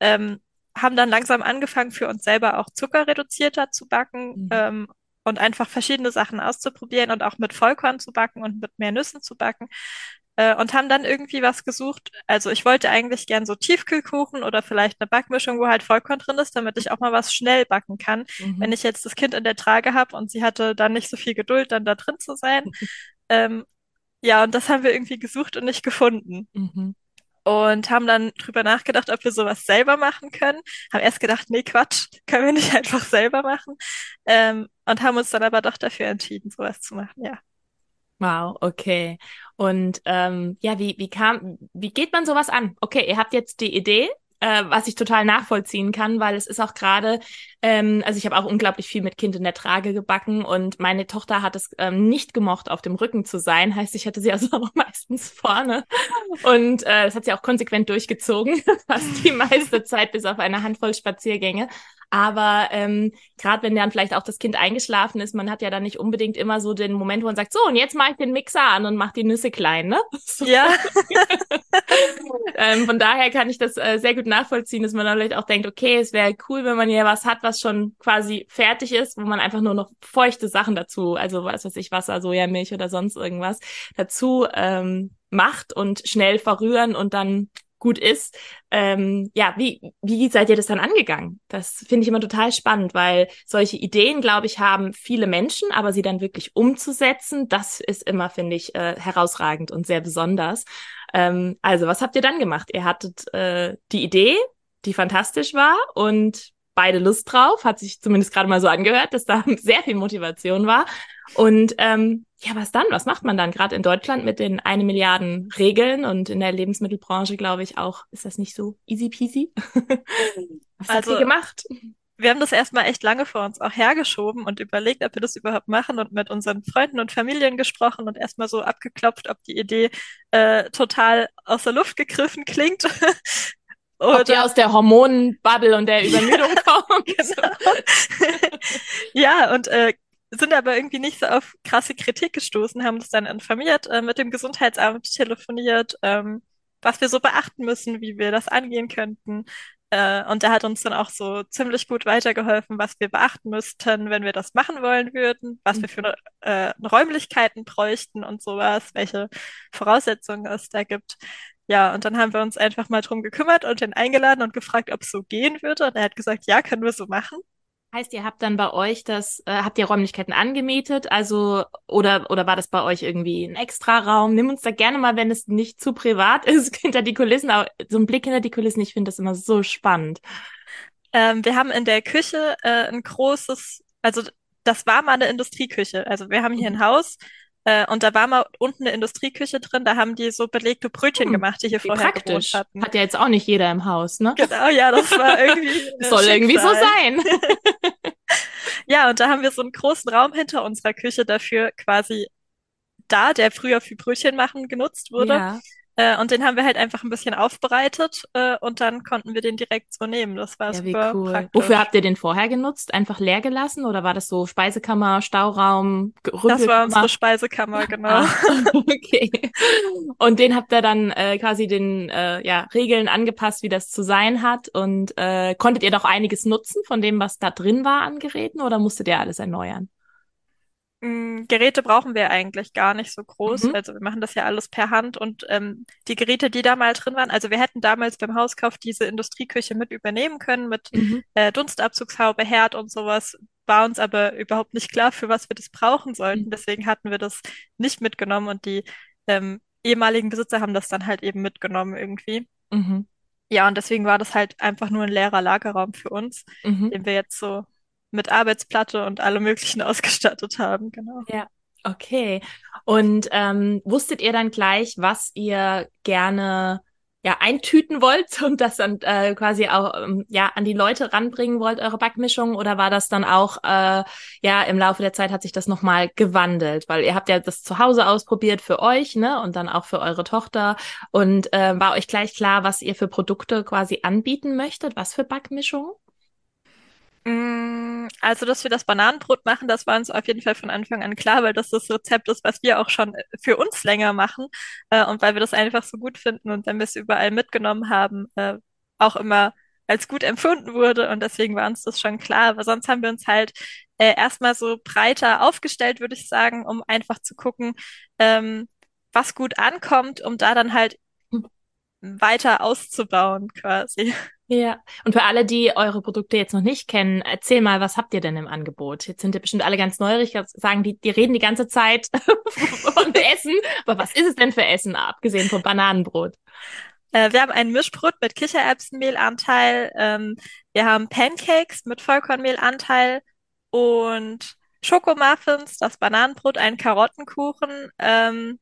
ähm, haben dann langsam angefangen, für uns selber auch zuckerreduzierter zu backen mhm. ähm, und einfach verschiedene Sachen auszuprobieren und auch mit Vollkorn zu backen und mit mehr Nüssen zu backen. Äh, und haben dann irgendwie was gesucht. Also ich wollte eigentlich gern so Tiefkühlkuchen oder vielleicht eine Backmischung, wo halt Vollkorn drin ist, damit ich auch mal was schnell backen kann. Mhm. Wenn ich jetzt das Kind in der Trage habe und sie hatte dann nicht so viel Geduld, dann da drin zu sein. ähm, ja, und das haben wir irgendwie gesucht und nicht gefunden. Mhm und haben dann drüber nachgedacht, ob wir sowas selber machen können. Haben erst gedacht, nee, Quatsch, können wir nicht einfach selber machen. Ähm, und haben uns dann aber doch dafür entschieden, sowas zu machen, ja. Wow, okay. Und ähm, ja, wie, wie kam, wie geht man sowas an? Okay, ihr habt jetzt die Idee, äh, was ich total nachvollziehen kann, weil es ist auch gerade, ähm, also ich habe auch unglaublich viel mit Kind in der Trage gebacken und meine Tochter hat es ähm, nicht gemocht, auf dem Rücken zu sein. Heißt, ich hatte sie also auch meistens vorne. Und äh, das hat sie auch konsequent durchgezogen, fast die meiste Zeit, bis auf eine Handvoll Spaziergänge. Aber ähm, gerade wenn dann vielleicht auch das Kind eingeschlafen ist, man hat ja dann nicht unbedingt immer so den Moment, wo man sagt, so, und jetzt mache ich den Mixer an und mache die Nüsse klein, ne? Ja. ähm, von daher kann ich das äh, sehr gut nachvollziehen, dass man dann vielleicht auch denkt, okay, es wäre cool, wenn man hier was hat, was schon quasi fertig ist, wo man einfach nur noch feuchte Sachen dazu, also was weiß ich, Wasser, Sojamilch oder sonst irgendwas dazu ähm, macht und schnell verrühren und dann gut ist. Ähm, ja, wie, wie seid ihr das dann angegangen? Das finde ich immer total spannend, weil solche Ideen, glaube ich, haben viele Menschen, aber sie dann wirklich umzusetzen, das ist immer, finde ich, äh, herausragend und sehr besonders. Ähm, also, was habt ihr dann gemacht? Ihr hattet äh, die Idee, die fantastisch war und beide Lust drauf, hat sich zumindest gerade mal so angehört, dass da sehr viel Motivation war. Und ähm, ja, was dann? Was macht man dann? Gerade in Deutschland mit den eine Milliarden Regeln und in der Lebensmittelbranche, glaube ich, auch, ist das nicht so easy peasy? was also, habt ihr gemacht? Wir haben das erstmal echt lange vor uns auch hergeschoben und überlegt, ob wir das überhaupt machen und mit unseren Freunden und Familien gesprochen und erstmal so abgeklopft, ob die Idee äh, total aus der Luft gegriffen klingt oder Ob die aus der Hormonbubble und der Übermüdung kommen. genau. ja, und äh, sind aber irgendwie nicht so auf krasse Kritik gestoßen, haben das dann informiert, äh, mit dem Gesundheitsamt telefoniert, ähm, was wir so beachten müssen, wie wir das angehen könnten. Äh, und der hat uns dann auch so ziemlich gut weitergeholfen, was wir beachten müssten, wenn wir das machen wollen würden, was mhm. wir für äh, Räumlichkeiten bräuchten und sowas, welche Voraussetzungen es da gibt. Ja, und dann haben wir uns einfach mal drum gekümmert und ihn eingeladen und gefragt, ob es so gehen würde. Und er hat gesagt, ja, können wir so machen. Heißt, ihr habt dann bei euch das, äh, habt ihr Räumlichkeiten angemietet, also oder oder war das bei euch irgendwie ein Extraraum? Nimm uns da gerne mal, wenn es nicht zu privat ist, hinter die Kulissen, aber so ein Blick hinter die Kulissen, ich finde das immer so spannend. Ähm, wir haben in der Küche äh, ein großes, also das war mal eine Industrieküche. Also wir haben hier ein mhm. Haus, Äh, und da war mal unten eine Industrieküche drin, da haben die so belegte Brötchen hm, gemacht, die hier vorher praktisch. gewohnt hatten. Hat ja jetzt auch nicht jeder im Haus, ne? Genau, ja, das war irgendwie. Soll Schicksal. irgendwie so sein. ja, und da haben wir so einen großen Raum hinter unserer Küche dafür quasi da, der früher für Brötchen machen genutzt wurde. Ja. Äh, und den haben wir halt einfach ein bisschen aufbereitet äh, und dann konnten wir den direkt so nehmen. Das war ja, super cool. praktisch. Wofür habt ihr den vorher genutzt? Einfach leer gelassen oder war das so Speisekammer, Stauraum, Das war unsere Speisekammer, genau. Ah, okay. Und den habt ihr dann äh, quasi den äh, ja, Regeln angepasst, wie das zu sein hat. Und äh, konntet ihr doch einiges nutzen von dem, was da drin war an Geräten oder musstet ihr alles erneuern? Mm, Geräte brauchen wir eigentlich gar nicht so groß. Mhm. Also wir machen das ja alles per Hand und ähm, die Geräte, die da mal drin waren, also wir hätten damals beim Hauskauf diese Industrieküche mit übernehmen können, mit mhm. äh, Dunstabzugshaube, Herd und sowas, war uns aber überhaupt nicht klar, für was wir das brauchen sollten. Mhm. Deswegen hatten wir das nicht mitgenommen und die ähm, ehemaligen Besitzer haben das dann halt eben mitgenommen irgendwie. Mhm. Ja, und deswegen war das halt einfach nur ein leerer Lagerraum für uns, mhm. den wir jetzt so mit Arbeitsplatte und allem Möglichen ausgestattet haben, genau. Ja. Okay. Und ähm, wusstet ihr dann gleich, was ihr gerne ja eintüten wollt und das dann äh, quasi auch ähm, ja an die Leute ranbringen wollt eure Backmischung oder war das dann auch äh, ja im Laufe der Zeit hat sich das noch mal gewandelt weil ihr habt ja das zu Hause ausprobiert für euch ne und dann auch für eure Tochter und äh, war euch gleich klar was ihr für Produkte quasi anbieten möchtet was für Backmischungen also, dass wir das Bananenbrot machen, das war uns auf jeden Fall von Anfang an klar, weil das das Rezept ist, was wir auch schon äh, für uns länger machen äh, und weil wir das einfach so gut finden und wenn wir es überall mitgenommen haben, äh, auch immer als gut empfunden wurde und deswegen war uns das schon klar. Aber sonst haben wir uns halt äh, erstmal so breiter aufgestellt, würde ich sagen, um einfach zu gucken, ähm, was gut ankommt, um da dann halt weiter auszubauen quasi. Ja, und für alle, die eure Produkte jetzt noch nicht kennen, erzähl mal, was habt ihr denn im Angebot? Jetzt sind ja bestimmt alle ganz neurig, sagen die, die reden die ganze Zeit von Essen, aber was ist es denn für Essen, abgesehen vom Bananenbrot? Äh, wir haben ein Mischbrot mit Kichererbsenmehlanteil, ähm, wir haben Pancakes mit Vollkornmehlanteil und Schokomuffins, das Bananenbrot, ein Karottenkuchen ähm,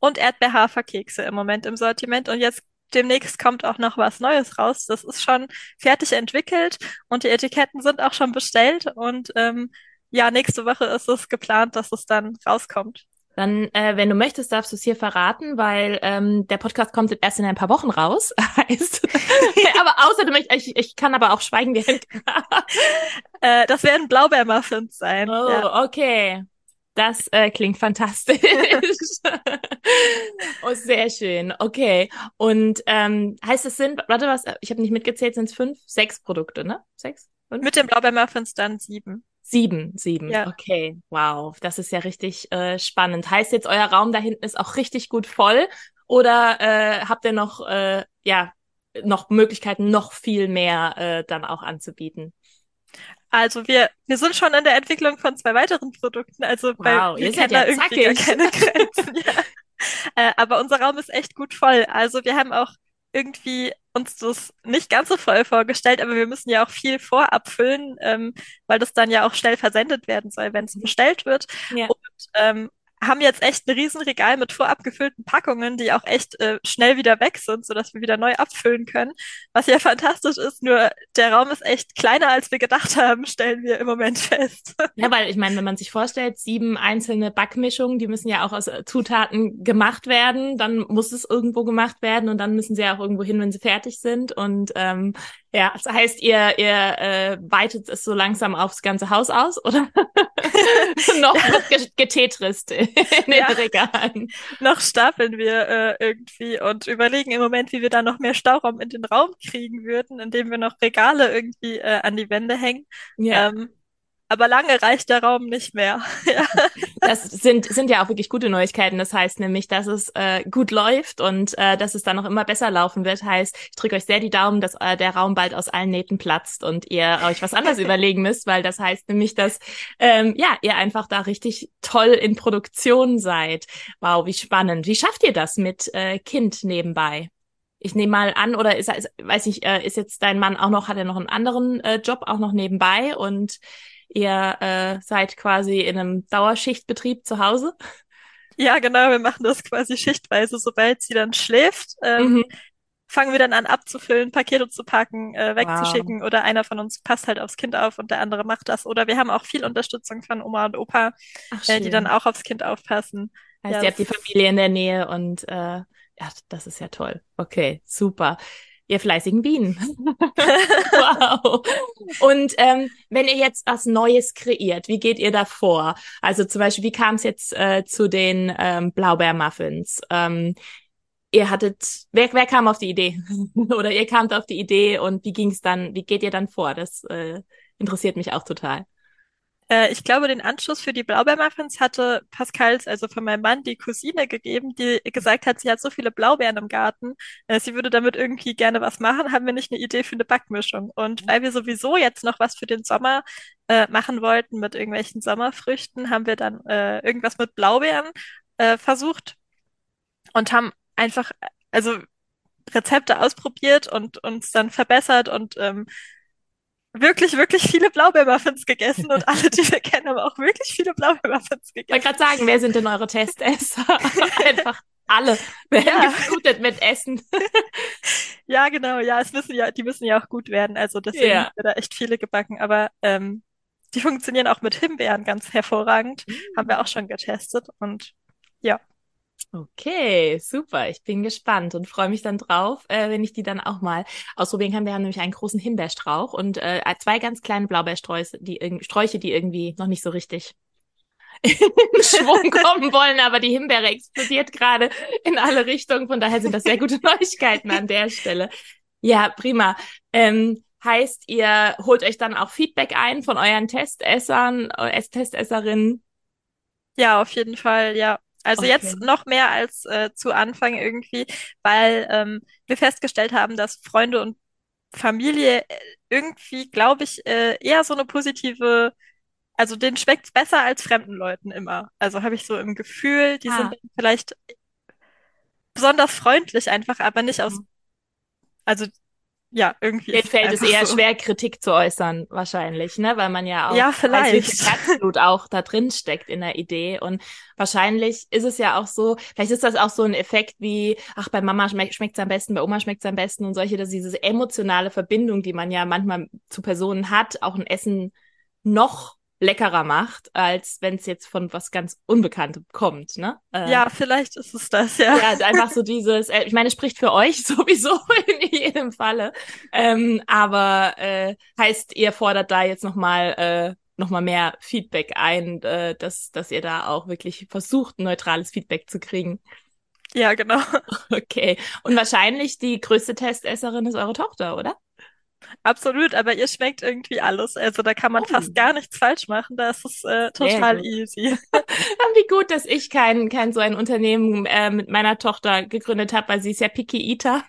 und Erdbeerhaferkekse im Moment im Sortiment. Und jetzt demnächst kommt auch noch was Neues raus. Das ist schon fertig entwickelt und die Etiketten sind auch schon bestellt. Und ähm, ja, nächste Woche ist es geplant, dass es dann rauskommt. Dann, äh, wenn du möchtest, darfst du es hier verraten, weil ähm, der Podcast kommt erst in ein paar Wochen raus. heißt, aber außer du möchtest, ich, ich kann aber auch schweigen während. äh, das werden Blaubeermuffins sein. Oh, ja. okay. Das äh, klingt fantastisch. oh, sehr schön. Okay. Und ähm, heißt es sind, warte was, ich habe nicht mitgezählt, sind es fünf, sechs Produkte, ne? Sechs? Fünf? Mit den Blaubeermuffins dann sieben. Sieben, sieben. Ja. Okay, wow, das ist ja richtig äh, spannend. Heißt jetzt, euer Raum da hinten ist auch richtig gut voll oder äh, habt ihr noch äh, ja noch Möglichkeiten, noch viel mehr äh, dann auch anzubieten? Also wir, wir sind schon in der Entwicklung von zwei weiteren Produkten. Also wow, bei wir kennen da irgendwie gar keine Grenzen. ja. äh, aber unser Raum ist echt gut voll. Also wir haben auch irgendwie uns das nicht ganz so voll vorgestellt, aber wir müssen ja auch viel vorab füllen, ähm, weil das dann ja auch schnell versendet werden soll, wenn es bestellt wird. Ja. Und ähm, haben jetzt echt ein Riesenregal mit vorab gefüllten Packungen, die auch echt äh, schnell wieder weg sind, sodass wir wieder neu abfüllen können. Was ja fantastisch ist, nur der Raum ist echt kleiner, als wir gedacht haben, stellen wir im Moment fest. Ja, weil ich meine, wenn man sich vorstellt, sieben einzelne Backmischungen, die müssen ja auch aus äh, Zutaten gemacht werden, dann muss es irgendwo gemacht werden und dann müssen sie ja auch irgendwo hin, wenn sie fertig sind. Und ähm, ja, das heißt, ihr, ihr äh, weitet es so langsam aufs ganze Haus aus, oder? noch wird getetrist in den ja. Regalen. Noch stapeln wir äh, irgendwie und überlegen im Moment, wie wir da noch mehr Stauraum in den Raum kriegen würden, indem wir noch Regale irgendwie äh, an die Wände hängen. Ja. Ähm, aber lange reicht der Raum nicht mehr. ja. Das sind, sind ja auch wirklich gute Neuigkeiten. Das heißt nämlich, dass es äh, gut läuft und äh, dass es dann noch immer besser laufen wird. Heißt, ich drücke euch sehr die Daumen, dass äh, der Raum bald aus allen Nähten platzt und ihr euch was anderes überlegen müsst, weil das heißt nämlich, dass ähm, ja ihr einfach da richtig toll in Produktion seid. Wow, wie spannend. Wie schafft ihr das mit äh, Kind nebenbei? ich nehme mal an, oder ist, weiß ich, äh, ist jetzt dein Mann auch noch, hat er noch einen anderen äh, Job auch noch nebenbei und Ihr äh, seid quasi in einem Dauerschichtbetrieb zu Hause? Ja, genau, wir machen das quasi schichtweise. Sobald sie dann schläft, ähm, Mhm. fangen wir dann an abzufüllen, Pakete zu packen, äh, Wow. wegzuschicken oder einer von uns passt halt aufs Kind auf und der andere macht das. Oder wir haben auch viel Unterstützung von Oma und Opa, Ach, äh, die dann auch aufs Kind aufpassen. Heißt, Ja, ihr habt die Familie in der Nähe und äh, ja, das ist ja toll. Okay, super. Ihr fleißigen Bienen. Wow. Und ähm, wenn ihr jetzt was Neues kreiert, wie geht ihr da vor? Also zum Beispiel, wie kam es jetzt äh, zu den ähm, Blaubeermuffins? Ähm, ihr hattet, wer, wer kam auf die Idee? Oder ihr kamt auf die Idee und wie ging es dann, wie geht ihr dann vor? Das äh, interessiert mich auch total. Äh, ich glaube, den Anschluss für die Blaubeermuffins hatte Pascals, also von meinem Mann, die Cousine gegeben, die gesagt hat, sie hat so viele Blaubeeren im Garten, äh, sie würde damit irgendwie gerne was machen. Haben wir nicht eine Idee für eine Backmischung? Und weil wir sowieso jetzt noch was für den Sommer äh, machen wollten mit irgendwelchen Sommerfrüchten, haben wir dann äh, irgendwas mit Blaubeeren äh, versucht und haben einfach, also Rezepte ausprobiert und uns dann verbessert und ähm, wirklich, wirklich viele Blaubeermuffins gegessen und alle, die wir kennen, haben auch wirklich viele Blaubeermuffins Ich wollte gerade gegessen. sagen, wer sind denn eure Testesser? Einfach alle werden Ja, geflutet mit Essen. ja, genau, ja, es müssen ja, die müssen ja auch gut werden, also deswegen haben Ja. wir da echt viele gebacken, aber ähm, die funktionieren auch mit Himbeeren ganz hervorragend, haben wir auch schon getestet und ja, Okay, super. Ich bin gespannt und freue mich dann drauf, äh, wenn ich die dann auch mal ausprobieren kann. Wir haben nämlich einen großen Himbeerstrauch und äh, zwei ganz kleine Blaubeersträuche, die Sträuche, die irgendwie noch nicht so richtig in Schwung kommen wollen, aber die Himbeere explodiert gerade in alle Richtungen. Von daher sind das sehr gute Neuigkeiten an der Stelle. Ja, prima. Ähm, heißt, ihr holt euch dann auch Feedback ein von euren Testessern, äh, Testesserinnen? ja, auf jeden Fall, ja. Also jetzt Okay. noch mehr als äh, zu Anfang irgendwie, weil ähm, wir festgestellt haben, dass Freunde und Familie äh, irgendwie, glaube ich, äh, eher so eine positive, also denen schmeckt's besser als fremden Leuten immer. Also habe ich so im Gefühl, die sind Ah. dann vielleicht besonders freundlich einfach, aber nicht aus, also ja, irgendwie es fällt es eher so. schwer, Kritik zu äußern, wahrscheinlich, ne? Weil man ja auch Ja, weiß, vielleicht. Herzblut auch da drin steckt in der Idee. Und wahrscheinlich ist es ja auch so, vielleicht ist das auch so ein Effekt wie, ach, bei Mama schmeckt es am besten, bei Oma schmeckt es am besten und solche, dass diese emotionale Verbindung, die man ja manchmal zu Personen hat, auch ein Essen noch leckerer macht, als wenn es jetzt von was ganz Unbekanntem kommt, ne? Äh, Ja, vielleicht ist es das, ja. ja, einfach so dieses, äh, ich meine, es spricht für euch sowieso in jedem Falle. Ähm, aber äh, heißt, ihr fordert da jetzt nochmal äh, noch mal mehr Feedback ein, äh, dass, dass ihr da auch wirklich versucht, neutrales Feedback zu kriegen. Ja, genau. Okay. Und wahrscheinlich die größte Testesserin ist eure Tochter, oder? Absolut, aber ihr schmeckt irgendwie alles. Also da kann man Oh, fast gar nichts falsch machen. Da ist es äh, total easy. Wie gut, dass ich kein, kein so ein Unternehmen äh, mit meiner Tochter gegründet habe, weil sie ist ja Picky Eater.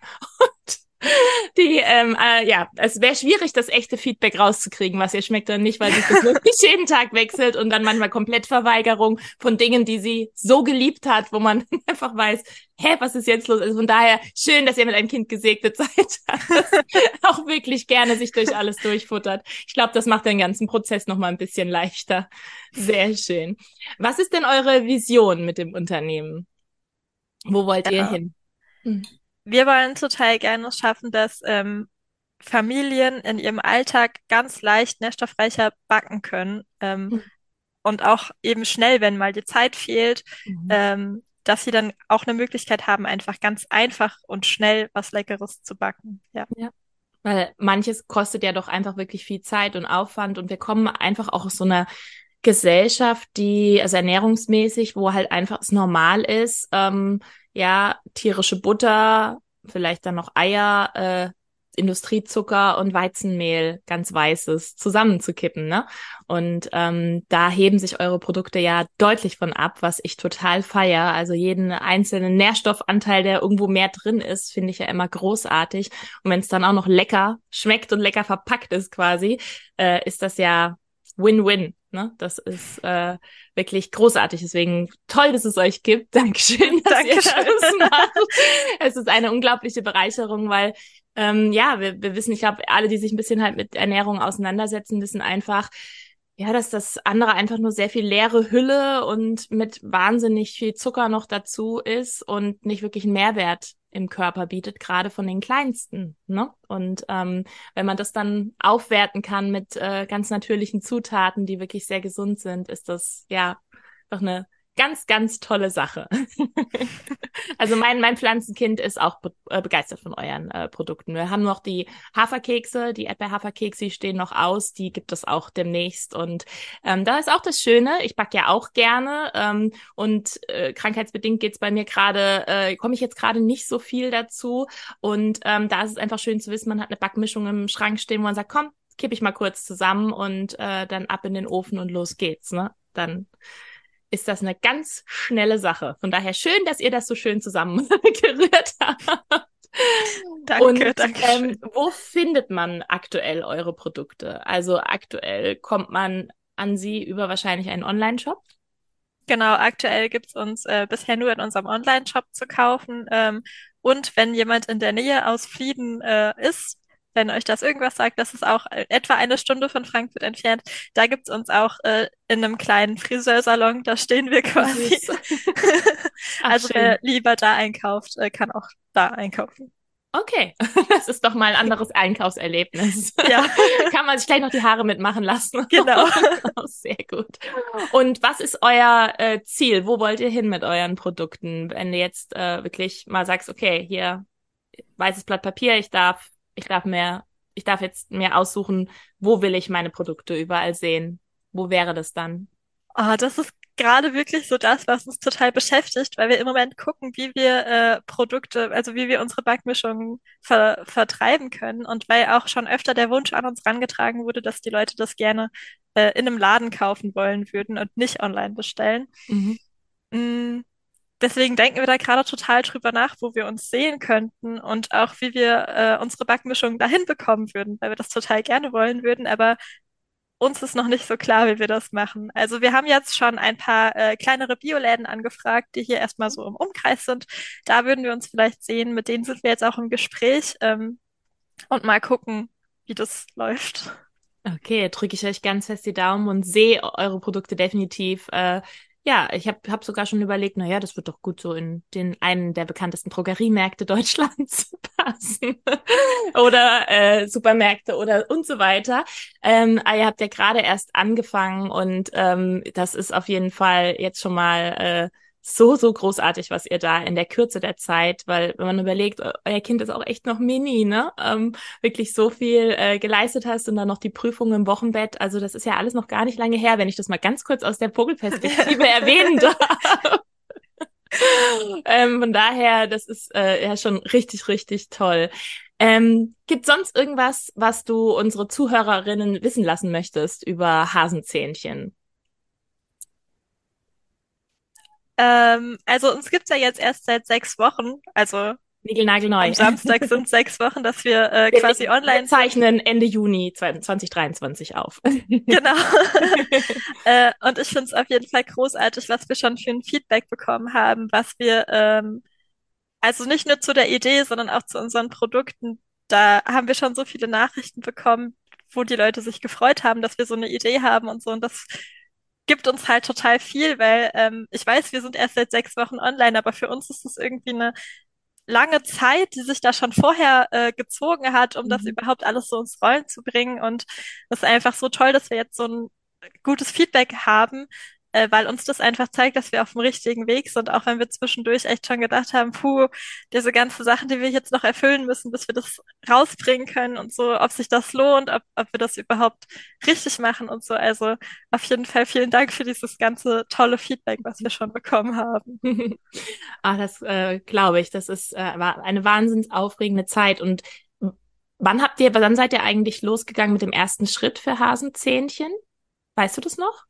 Die, ähm, äh, ja, es wäre schwierig, das echte Feedback rauszukriegen, was ihr schmeckt oder nicht, weil sich das wirklich jeden Tag wechselt und dann manchmal komplett Verweigerung von Dingen, die sie so geliebt hat, wo man einfach weiß, hä, was ist jetzt los? Also von daher schön, dass ihr mit einem Kind gesegnet seid, das auch wirklich gerne sich durch alles durchfuttert. Ich glaube, das macht den ganzen Prozess nochmal ein bisschen leichter. Sehr schön. Was ist denn eure Vision mit dem Unternehmen? Wo wollt ihr Ja. hin? Hm. Wir wollen total gerne schaffen, dass ähm, Familien in ihrem Alltag ganz leicht nährstoffreicher backen können ähm, und auch eben schnell, wenn mal die Zeit fehlt, Mhm. ähm, dass sie dann auch eine Möglichkeit haben, einfach ganz einfach und schnell was Leckeres zu backen. Ja. Ja. Weil manches kostet ja doch einfach wirklich viel Zeit und Aufwand und wir kommen einfach auch aus so einer Gesellschaft, die, also ernährungsmäßig, wo halt einfach es normal ist, ähm, ja, tierische Butter, vielleicht dann noch Eier, äh, Industriezucker und Weizenmehl, ganz weißes, zusammenzukippen, ne? Und ähm, da heben sich eure Produkte ja deutlich von ab, was ich total feier. Also jeden einzelnen Nährstoffanteil, der irgendwo mehr drin ist, finde ich ja immer großartig. Und wenn es dann auch noch lecker schmeckt und lecker verpackt ist quasi, äh, ist das ja Win-Win. Ne? Das ist äh, wirklich großartig. Deswegen toll, dass es euch gibt. Dankeschön, dass ihr Dankeschön. das macht. Es ist eine unglaubliche Bereicherung, weil ähm, ja, wir, wir wissen, ich glaube, alle, die sich ein bisschen halt mit Ernährung auseinandersetzen, wissen einfach, ja, dass das andere einfach nur sehr viel leere Hülle und mit wahnsinnig viel Zucker noch dazu ist und nicht wirklich einen Mehrwert im Körper bietet, gerade von den kleinsten. Ne? Und ähm, wenn man das dann aufwerten kann mit äh, ganz natürlichen Zutaten, die wirklich sehr gesund sind, ist das ja doch eine ganz, ganz tolle Sache. also mein, mein Pflanzenkind ist auch be äh, begeistert von euren äh, Produkten. Wir haben noch die Haferkekse, die Erdbeerhaferkekse, die stehen noch aus, die gibt es auch demnächst. Und ähm, da ist auch das Schöne, ich backe ja auch gerne ähm, und äh, krankheitsbedingt geht's bei mir gerade, äh, komme ich jetzt gerade nicht so viel dazu. Und ähm, da ist es einfach schön zu wissen, man hat eine Backmischung im Schrank stehen, wo man sagt, komm, kippe ich mal kurz zusammen und äh, dann ab in den Ofen und los geht's. Ne? Dann ist das eine ganz schnelle Sache. Von daher schön, dass ihr das so schön zusammengerührt habt. Danke, Und, danke. Ähm, wo findet man aktuell eure Produkte? Also aktuell kommt man an sie über wahrscheinlich einen Online-Shop? Genau, aktuell gibt's uns äh, bisher nur in unserem Online-Shop zu kaufen. Ähm, und wenn jemand in der Nähe aus Flieden äh, ist, wenn euch das irgendwas sagt, das ist auch äh, etwa eine Stunde von Frankfurt entfernt. Da gibt's uns auch äh, in einem kleinen Friseursalon, da stehen wir quasi. Ach, also schön. wer lieber da einkauft, äh, kann auch da einkaufen. Okay, das ist doch mal ein anderes Einkaufserlebnis. Ja. Kann man sich gleich noch die Haare mitmachen lassen. Genau. Sehr gut. Und was ist euer äh, Ziel? Wo wollt ihr hin mit euren Produkten? Wenn du jetzt äh, wirklich mal sagst, okay, hier weißes Blatt Papier, ich darf, ich darf mehr, ich darf jetzt mehr aussuchen, wo will ich meine Produkte überall sehen? Wo wäre das dann? Ah, das ist gerade wirklich so das, was uns total beschäftigt, weil wir im Moment gucken, wie wir äh, Produkte, also wie wir unsere Backmischungen ver vertreiben können und weil auch schon öfter der Wunsch an uns rangetragen wurde, dass die Leute das gerne äh, in einem Laden kaufen wollen würden und nicht online bestellen. Mhm. Mm, Deswegen denken wir da gerade total drüber nach, wo wir uns sehen könnten und auch wie wir äh, unsere Backmischung dahin bekommen würden, weil wir das total gerne wollen würden, aber uns ist noch nicht so klar, wie wir das machen. Also wir haben jetzt schon ein paar äh, kleinere Bioläden angefragt, die hier erstmal so im Umkreis sind. Da würden wir uns vielleicht sehen. Mit denen sind wir jetzt auch im Gespräch ähm, und mal gucken, wie das läuft. Okay, drücke ich euch ganz fest die Daumen und sehe eure Produkte definitiv äh, ja, ich habe hab sogar schon überlegt, na ja, das wird doch gut so in den einen der bekanntesten Drogeriemärkte Deutschlands passen oder äh, Supermärkte oder und so weiter. Ähm, aber ihr habt ja gerade erst angefangen und ähm, das ist auf jeden Fall jetzt schon mal äh, so, so großartig, was ihr da in der Kürze der Zeit, weil wenn man überlegt, euer Kind ist auch echt noch mini, ne? Ähm, wirklich so viel äh, geleistet hast und dann noch die Prüfung im Wochenbett. Also das ist ja alles noch gar nicht lange her, wenn ich das mal ganz kurz aus der Vogelperspektive erwähnen darf. ähm, von daher, das ist äh, ja schon richtig, richtig toll. Ähm, gibt sonst irgendwas, was du unsere Zuhörerinnen wissen lassen möchtest über Hasenzähnchen? Ähm, also uns gibt's ja jetzt erst seit sechs Wochen. Also Nigelnagelneu. am Samstag sind sechs Wochen, dass wir äh, Wir- quasi online Wir zeichnen Ende Juni 2023 auf. Genau. äh, und ich finde es auf jeden Fall großartig, was wir schon für ein Feedback bekommen haben, was wir, ähm, also nicht nur zu der Idee, sondern auch zu unseren Produkten. Da haben wir schon so viele Nachrichten bekommen, wo die Leute sich gefreut haben, dass wir so eine Idee haben und so. Und das gibt uns halt total viel, weil ähm, ich weiß, wir sind erst seit sechs Wochen online, aber für uns ist es irgendwie eine lange Zeit, die sich da schon vorher äh, gezogen hat, um das Mhm. überhaupt alles so ins Rollen zu bringen. Und es ist einfach so toll, dass wir jetzt so ein gutes Feedback haben, äh, weil uns das einfach zeigt, dass wir auf dem richtigen Weg sind, auch wenn wir zwischendurch echt schon gedacht haben, puh, diese ganzen Sachen, die wir jetzt noch erfüllen müssen, bis wir das rausbringen können und so, ob sich das lohnt, ob, ob wir das überhaupt richtig machen und so. Also auf jeden Fall vielen Dank für dieses ganze tolle Feedback, was wir schon bekommen haben. Ah, das äh, glaube ich. Das ist äh, war eine wahnsinns aufregende Zeit. Und wann habt ihr, wann seid ihr eigentlich losgegangen mit dem ersten Schritt für Hasenzähnchen? Weißt du das noch?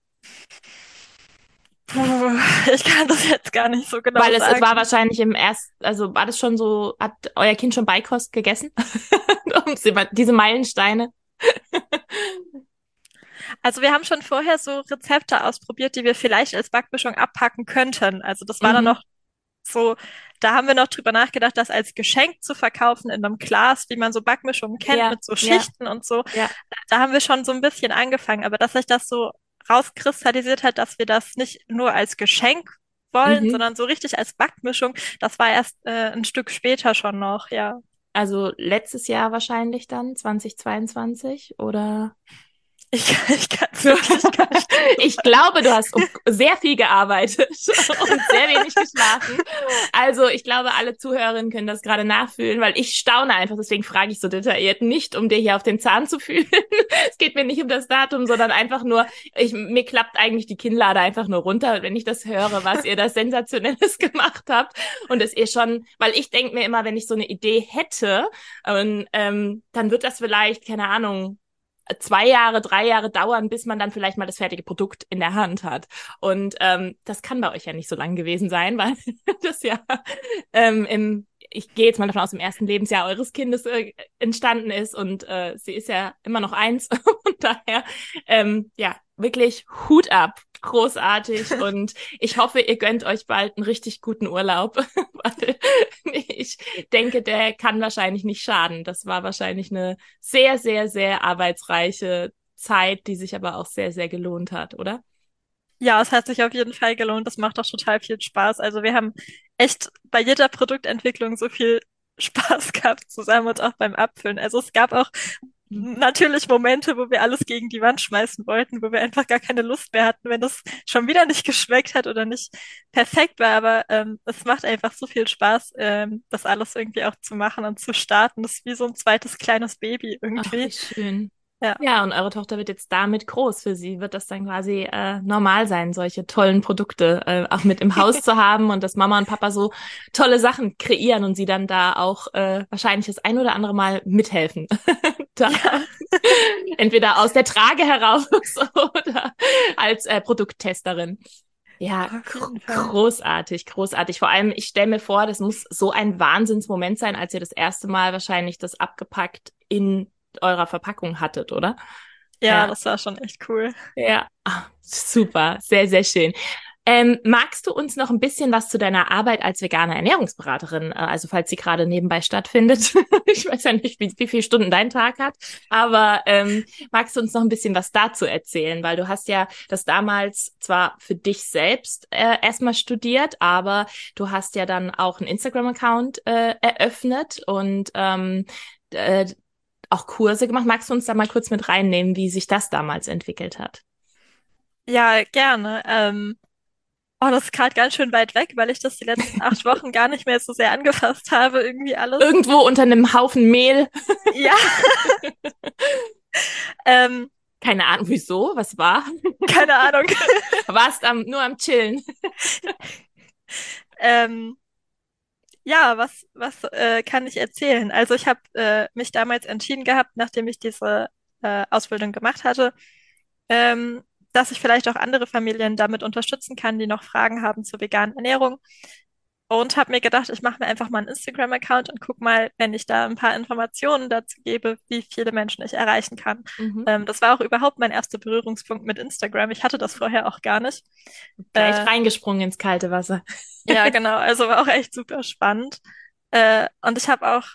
Ich kann das jetzt gar nicht so genau Weil es, es sagen. war wahrscheinlich im ersten, also war das schon so, hat euer Kind schon Beikost gegessen? Diese Meilensteine. Also wir haben schon vorher so Rezepte ausprobiert, die wir vielleicht als Backmischung abpacken könnten. Also das war dann Mhm. noch so, da haben wir noch drüber nachgedacht, das als Geschenk zu verkaufen in einem Glas, wie man so Backmischungen kennt, Ja, mit so ja, Schichten und so. ja. Da haben wir schon so ein bisschen angefangen, aber dass sich das so rauskristallisiert hat, dass wir das nicht nur als Geschenk wollen, Mhm. sondern so richtig als Backmischung, das war erst äh, ein Stück später schon noch, ja. Also letztes Jahr wahrscheinlich dann, 2022 oder? Ich, ich kann wirklich gar nicht. Ich glaube, du hast sehr viel gearbeitet und sehr wenig geschlafen. Also ich glaube, alle Zuhörerinnen können das gerade nachfühlen, weil ich staune einfach. Deswegen frage ich so detailliert nicht, um dir hier auf den Zahn zu fühlen. Es geht mir nicht um das Datum, sondern einfach nur, ich, mir klappt eigentlich die Kinnlade einfach nur runter, wenn ich das höre, was ihr da Sensationelles gemacht habt. Und es ihr schon, weil ich denke mir immer, wenn ich so eine Idee hätte, ähm, dann wird das vielleicht, keine Ahnung, zwei Jahre, drei Jahre dauern, bis man dann vielleicht mal das fertige Produkt in der Hand hat. Und ähm, das kann bei euch ja nicht so lang gewesen sein, weil das ja ähm, im, ich gehe jetzt mal davon aus, im ersten Lebensjahr eures Kindes äh, entstanden ist und äh, sie ist ja immer noch eins. und daher, ähm, ja, wirklich Hut ab. Großartig und ich hoffe, ihr gönnt euch bald einen richtig guten Urlaub, weil ich denke, der kann wahrscheinlich nicht schaden. Das war wahrscheinlich eine sehr, sehr, sehr arbeitsreiche Zeit, die sich aber auch sehr, sehr gelohnt hat, oder? Ja, es hat sich auf jeden Fall gelohnt. Das macht auch total viel Spaß. Also wir haben echt bei jeder Produktentwicklung so viel Spaß gehabt zusammen und auch beim Abfüllen. Also es gab auch natürlich Momente, wo wir alles gegen die Wand schmeißen wollten, wo wir einfach gar keine Lust mehr hatten, wenn das schon wieder nicht geschmeckt hat oder nicht perfekt war. Aber ähm, es macht einfach so viel Spaß, ähm, das alles irgendwie auch zu machen und zu starten. Das ist wie so ein zweites kleines Baby Ach, wie irgendwie. schön. Ja. Ja, und eure Tochter wird jetzt damit groß. Für sie wird das dann quasi äh, normal sein, solche tollen Produkte äh, auch mit im Haus zu haben und dass Mama und Papa so tolle Sachen kreieren und sie dann da auch äh, wahrscheinlich das ein oder andere Mal mithelfen. da, entweder aus der Trage heraus oder als äh, Produkttesterin. Ja, großartig, großartig. Vor allem, ich stelle mir vor, das muss so ein Wahnsinnsmoment sein, als ihr das erste Mal wahrscheinlich das abgepackt in eurer Verpackung hattet, oder? Ja, Ja. das war schon echt cool. Ja, ah, super, sehr, sehr schön. Ähm, magst du uns noch ein bisschen was zu deiner Arbeit als vegane Ernährungsberaterin, äh, also falls sie gerade nebenbei stattfindet? ich weiß ja nicht, wie, wie viele Stunden dein Tag hat, aber ähm, magst du uns noch ein bisschen was dazu erzählen? Weil du hast ja das damals zwar für dich selbst äh, erstmal studiert, aber du hast ja dann auch einen Instagram-Account äh, eröffnet und ähm, äh, auch Kurse gemacht. Magst du uns da mal kurz mit reinnehmen, wie sich das damals entwickelt hat? Ja, gerne. Ähm, oh, das ist gerade ganz schön weit weg, weil ich das die letzten acht Wochen gar nicht mehr so sehr angefasst habe, irgendwie alles. Irgendwo unter einem Haufen Mehl. Ja, ähm, Keine Ahnung, wieso, was war? keine Ahnung. Warst am, nur am Chillen. Ähm, ja, was, was äh, kann ich erzählen? Also ich habe äh, mich damals entschieden gehabt, nachdem ich diese äh, Ausbildung gemacht hatte, ähm, dass ich vielleicht auch andere Familien damit unterstützen kann, die noch Fragen haben zur veganen Ernährung. Und habe mir gedacht, ich mache mir einfach mal einen Instagram-Account und guck mal, wenn ich da ein paar Informationen dazu gebe, wie viele Menschen ich erreichen kann. Mhm. Ähm, das war auch überhaupt mein erster Berührungspunkt mit Instagram. Ich hatte das vorher auch gar nicht. Gleich Äh, reingesprungen ins kalte Wasser. ja, genau. Also war auch echt super spannend. Äh, und ich habe auch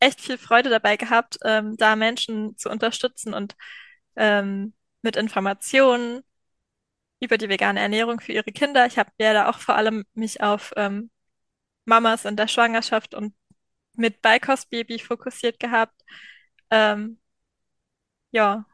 echt viel Freude dabei gehabt, ähm, da Menschen zu unterstützen und ähm, mit Informationen über die vegane Ernährung für ihre Kinder. Ich habe ja da auch vor allem mich auf ähm, Mamas in der Schwangerschaft und mit Beikostbaby fokussiert gehabt. Ähm, ja,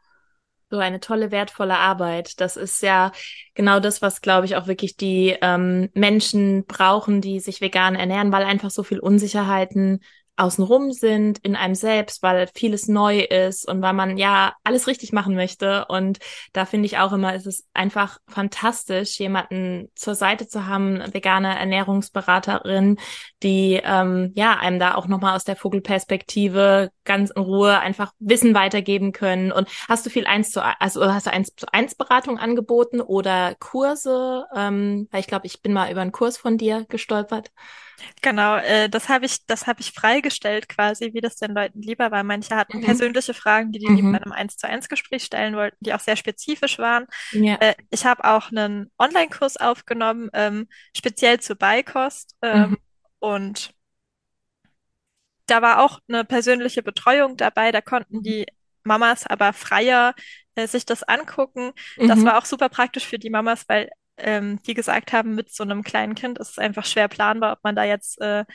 So eine tolle, wertvolle Arbeit. Das ist ja genau das, was, glaube ich, auch wirklich die ähm, Menschen brauchen, die sich vegan ernähren, weil einfach so viel Unsicherheiten außenrum sind, in einem selbst, weil vieles neu ist und weil man ja alles richtig machen möchte. Und da finde ich auch immer, es ist einfach fantastisch, jemanden zur Seite zu haben, vegane Ernährungsberaterin, die ähm, ja einem da auch nochmal aus der Vogelperspektive ganz in Ruhe einfach Wissen weitergeben können. Und hast du viel eins zu also hast du eins zu eins Beratung angeboten oder Kurse? Ähm, weil ich glaube, ich bin mal über einen Kurs von dir gestolpert. Genau, äh, das habe ich, das habe ich freigestellt quasi, wie das den Leuten lieber war. Manche hatten Mhm. persönliche Fragen, die die lieber Mhm. in einem eins zu eins Gespräch stellen wollten, die auch sehr spezifisch waren. Ja. Äh, ich habe auch einen Online-Kurs aufgenommen, ähm, speziell zu Beikost. Mhm. Ähm, und da war auch eine persönliche Betreuung dabei. Da konnten die Mamas aber freier äh, sich das angucken. Das Mhm. war auch super praktisch für die Mamas, weil ähm, die gesagt haben, mit so einem kleinen Kind ist es einfach schwer planbar, ob man da jetzt äh,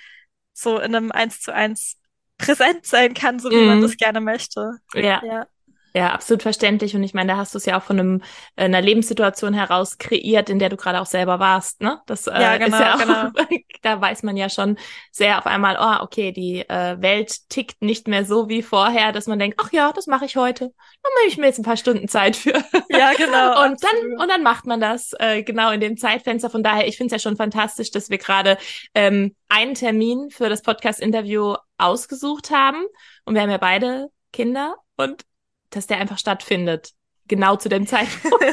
so in einem eins zu eins präsent sein kann, so wie man das Mhm. gerne möchte. Ja. Ja, Ja, absolut verständlich. Und ich meine, da hast du es ja auch von einem, äh, einer Lebenssituation heraus kreiert, in der du gerade auch selber warst, ne? Das ja, äh, ist genau, ja auch, genau. da weiß man ja schon sehr auf einmal, oh, okay, die äh, Welt tickt nicht mehr so wie vorher, dass man denkt, ach ja, das mache ich heute. Da nehme ich mir jetzt ein paar Stunden Zeit für. Ja, genau, Und dann, absolut. und dann macht man das äh, genau in dem Zeitfenster. Von daher, ich finde es ja schon fantastisch, dass wir gerade ähm, einen Termin für das Podcast-Interview ausgesucht haben. Und wir haben ja beide Kinder und dass der einfach stattfindet. Genau zu dem Zeitpunkt.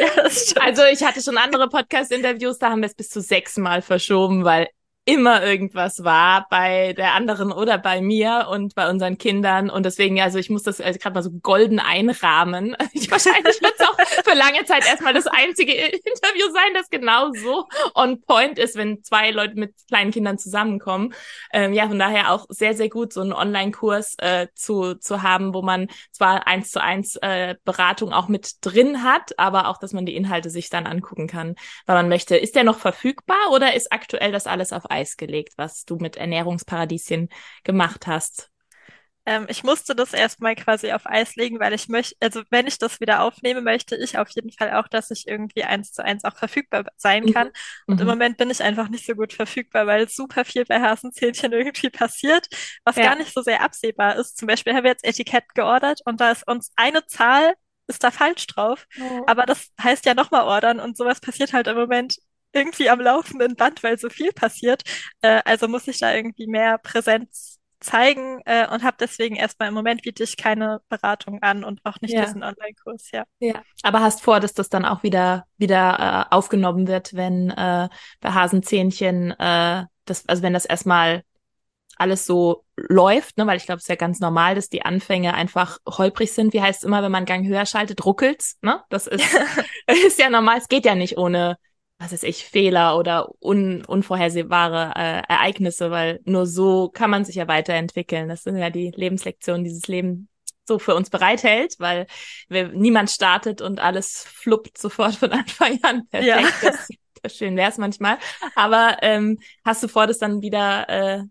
Ja. Also ich hatte schon andere Podcast-Interviews, da haben wir es bis zu sechsmal verschoben, weil immer irgendwas war bei der anderen oder bei mir und bei unseren Kindern. Und deswegen, also ich muss das also gerade mal so golden einrahmen. Ich, wahrscheinlich wird es auch für lange Zeit erstmal das einzige Interview sein, das genau so on point ist, wenn zwei Leute mit kleinen Kindern zusammenkommen. Ähm, ja, von daher auch sehr, sehr gut, so einen Online-Kurs äh, zu, zu haben, wo man zwar eins zu eins äh, Beratung auch mit drin hat, aber auch, dass man die Inhalte sich dann angucken kann, weil man möchte. Ist der noch verfügbar oder ist aktuell das alles auf Eis gelegt, was du mit Ernährungsparadieschen gemacht hast? Ähm, ich musste das erstmal quasi auf Eis legen, weil ich möchte, also wenn ich das wieder aufnehme, möchte ich auf jeden Fall auch, dass ich irgendwie eins zu eins auch verfügbar sein kann. Mhm. Und im Mhm. Moment bin ich einfach nicht so gut verfügbar, weil super viel bei Hasenzähnchen irgendwie passiert, was gar Ja. nicht so sehr absehbar ist. Zum Beispiel haben wir jetzt Etikett geordert und da ist uns eine Zahl, ist da falsch drauf. Oh. Aber das heißt ja nochmal ordern und sowas passiert halt im Moment irgendwie am laufenden Band, weil so viel passiert. Äh, also muss ich da irgendwie mehr Präsenz zeigen äh, und habe deswegen erstmal im Moment biete ich keine Beratung an und auch nicht Ja. diesen Online-Kurs, ja. Ja. Aber hast vor, dass das dann auch wieder wieder äh, aufgenommen wird, wenn äh, bei Hasenzähnchen äh, das, also wenn das erstmal alles so läuft, ne, weil ich glaube, es ist ja ganz normal, dass die Anfänge einfach holprig sind. Wie heißt es immer, wenn man Gang höher schaltet, ruckelt's, ne? Das ist, ist ja normal. Es geht ja nicht ohne, was weiß ich, Fehler oder un, unvorhersehbare äh, Ereignisse, weil nur so kann man sich ja weiterentwickeln. Das sind ja die Lebenslektionen, die dieses Leben so für uns bereithält, weil wir, niemand startet und alles fluppt sofort von Anfang an Ja. perfekt. Das, das schön wäre es manchmal. Aber ähm, hast du vor, das dann wieder äh,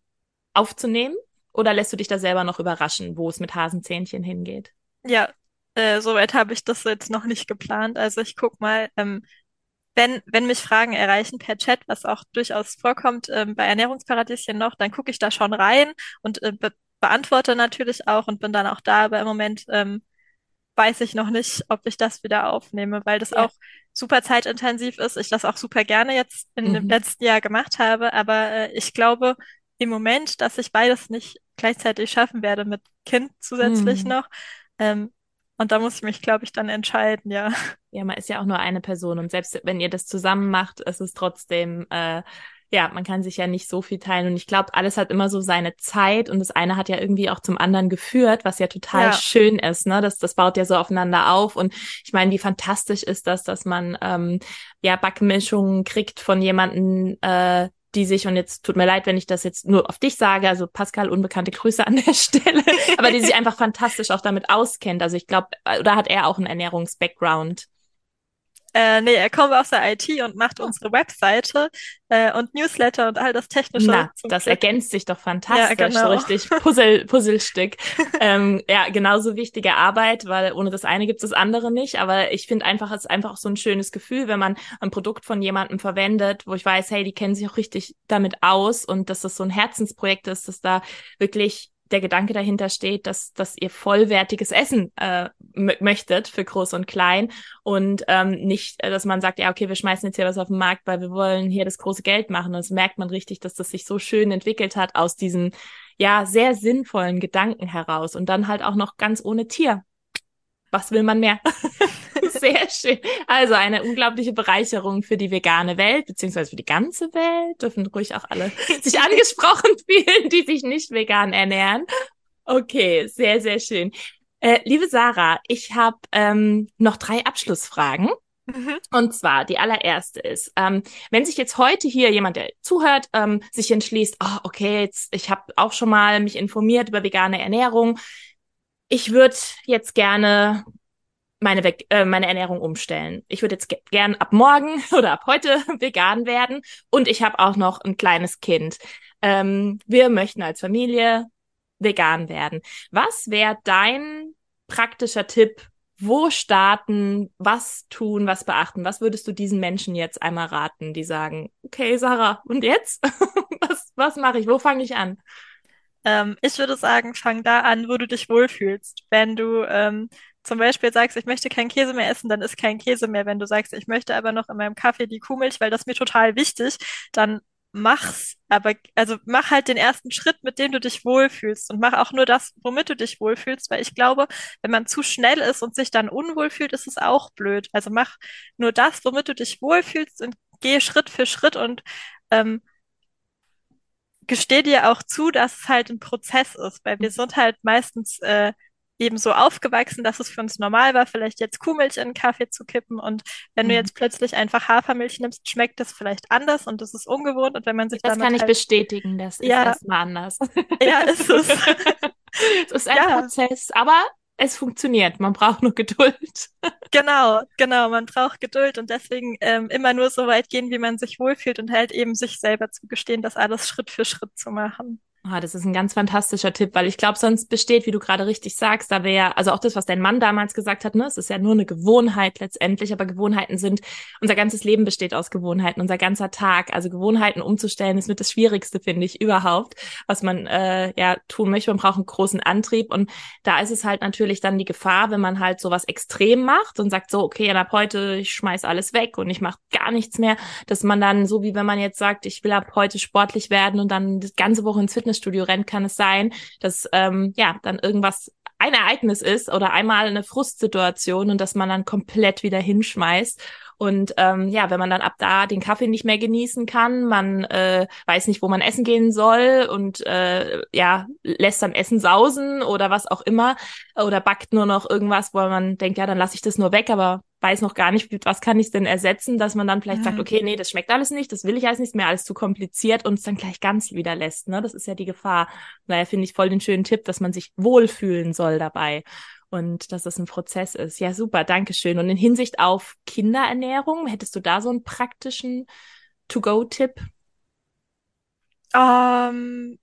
aufzunehmen? Oder lässt du dich da selber noch überraschen, wo es mit Hasenzähnchen hingeht? Ja, äh, soweit habe ich das jetzt noch nicht geplant. Also ich guck mal, ähm, wenn, wenn mich Fragen erreichen per Chat, was auch durchaus vorkommt ähm, bei Ernährungsparadieschen noch, dann gucke ich da schon rein und äh, be beantworte natürlich auch und bin dann auch da. Aber im Moment ähm, weiß ich noch nicht, ob ich das wieder aufnehme, weil das Ja. auch super zeitintensiv ist. Ich das auch super gerne jetzt in dem Mhm. letzten Jahr gemacht habe. Aber äh, ich glaube im Moment, dass ich beides nicht gleichzeitig schaffen werde mit Kind zusätzlich Mhm. noch. Ähm, und da muss ich mich, glaube ich, dann entscheiden, ja. Ja, man ist ja auch nur eine Person und selbst wenn ihr das zusammen macht, ist es trotzdem, äh, ja, man kann sich ja nicht so viel teilen und ich glaube, alles hat immer so seine Zeit und das eine hat ja irgendwie auch zum anderen geführt, was ja total Ja. schön ist, ne? Das, das baut ja so aufeinander auf und ich meine, wie fantastisch ist das, dass man ähm, ja Backmischungen kriegt von jemanden, äh, die sich, und jetzt tut mir leid, wenn ich das jetzt nur auf dich sage, also Pascal, unbekannte Grüße an der Stelle, aber die sich einfach fantastisch auch damit auskennt. Also ich glaube, oder hat er auch einen Ernährungs-Background? Äh, nee, er kommt aus der IT und macht Oh. unsere Webseite äh, und Newsletter und all das Technische Na, das Glück. ergänzt sich doch Ja, fantastisch, so genau. richtig Puzzle, Puzzlestück. ähm, ja, genauso wichtige Arbeit, weil ohne das eine gibt es das andere nicht. Aber ich finde einfach, es ist einfach auch so ein schönes Gefühl, wenn man ein Produkt von jemandem verwendet, wo ich weiß, hey, die kennen sich auch richtig damit aus und dass das so ein Herzensprojekt ist, dass da wirklich der Gedanke dahinter steht, dass, dass ihr vollwertiges Essen äh, möchtet für groß und klein und ähm, nicht, äh, dass man sagt, ja, okay, wir schmeißen jetzt hier was auf den Markt, weil wir wollen hier das große Geld machen. Und das merkt man richtig, dass das sich so schön entwickelt hat aus diesen, ja, sehr sinnvollen Gedanken heraus und dann halt auch noch ganz ohne Tier. Was will man mehr? Sehr schön. Also eine unglaubliche Bereicherung für die vegane Welt, beziehungsweise für die ganze Welt. Dürfen ruhig auch alle sich angesprochen fühlen, die sich nicht vegan ernähren. Okay, sehr, sehr schön. Äh, liebe Sarah, ich habe ähm, noch drei Abschlussfragen. Mhm. Und zwar die allererste ist, ähm, wenn sich jetzt heute hier jemand, der zuhört, ähm, sich entschließt, oh, okay, jetzt ich habe auch schon mal mich informiert über vegane Ernährung. Ich würde jetzt gerne meine, äh, meine Ernährung umstellen. Ich würde jetzt gern ab morgen oder ab heute vegan werden und ich habe auch noch ein kleines Kind. Ähm, wir möchten als Familie vegan werden. Was wäre dein praktischer Tipp? Wo starten? Was tun? Was beachten? Was würdest du diesen Menschen jetzt einmal raten, die sagen, okay, Sarah, und jetzt? was was mache ich? Wo fange ich an? Ähm, ich würde sagen, fang da an, wo du dich wohlfühlst. Wenn du ähm, zum Beispiel sagst, ich möchte keinen Käse mehr essen, dann ist kein Käse mehr. Wenn du sagst, ich möchte aber noch in meinem Kaffee die Kuhmilch, weil das mir total wichtig, dann mach's, aber also mach halt den ersten Schritt, mit dem du dich wohlfühlst und mach auch nur das, womit du dich wohlfühlst, weil ich glaube, wenn man zu schnell ist und sich dann unwohl fühlt, ist es auch blöd. Also mach nur das, womit du dich wohlfühlst und geh Schritt für Schritt und ähm, gesteh dir auch zu, dass es halt ein Prozess ist, weil wir sind halt meistens äh, eben so aufgewachsen, dass es für uns normal war, vielleicht jetzt Kuhmilch in einen Kaffee zu kippen. Und wenn mhm. du jetzt plötzlich einfach Hafermilch nimmst, schmeckt das vielleicht anders und das ist ungewohnt. Und wenn man sich Das kann ich halt, bestätigen, das ist ja, erstmal anders. Ja, ist es. es ist ein ja. Prozess, aber es funktioniert. Man braucht nur Geduld. genau, genau. Man braucht Geduld und deswegen ähm, immer nur so weit gehen, wie man sich wohlfühlt und halt eben sich selber zugestehen, das alles Schritt für Schritt zu machen. Ah, das ist ein ganz fantastischer Tipp, weil ich glaube, sonst besteht, wie du gerade richtig sagst, da wäre, also auch das, was dein Mann damals gesagt hat, ne, es ist ja nur eine Gewohnheit letztendlich, aber Gewohnheiten sind, unser ganzes Leben besteht aus Gewohnheiten, unser ganzer Tag. Also Gewohnheiten umzustellen, ist mit das Schwierigste, finde ich, überhaupt, was man äh, ja tun möchte. Man braucht einen großen Antrieb und da ist es halt natürlich dann die Gefahr, wenn man halt sowas extrem macht und sagt so, okay, ab heute, ich schmeiß alles weg und ich mache gar nichts mehr, dass man dann, so wie wenn man jetzt sagt, ich will ab heute sportlich werden und dann die ganze Woche ins Fitness Fitnessstudio rennt, kann es sein, dass ähm, ja dann irgendwas ein Ereignis ist oder einmal eine Frustsituation und dass man dann komplett wieder hinschmeißt. Und ähm, ja, wenn man dann ab da den Kaffee nicht mehr genießen kann, man äh, weiß nicht, wo man essen gehen soll und äh, ja, lässt dann Essen sausen oder was auch immer oder backt nur noch irgendwas, wo man denkt, ja, dann lasse ich das nur weg, aber weiß noch gar nicht, was kann ich denn ersetzen, dass man dann vielleicht mhm. sagt, okay, nee, das schmeckt alles nicht, das will ich alles nicht mehr, alles zu kompliziert und es dann gleich ganz wieder lässt. Ne? Das ist ja die Gefahr. Daher finde ich voll den schönen Tipp, dass man sich wohlfühlen soll dabei und dass das ein Prozess ist. Ja, super, Dankeschön. Und in Hinsicht auf Kinderernährung, hättest du da so einen praktischen To-Go-Tipp? Ähm,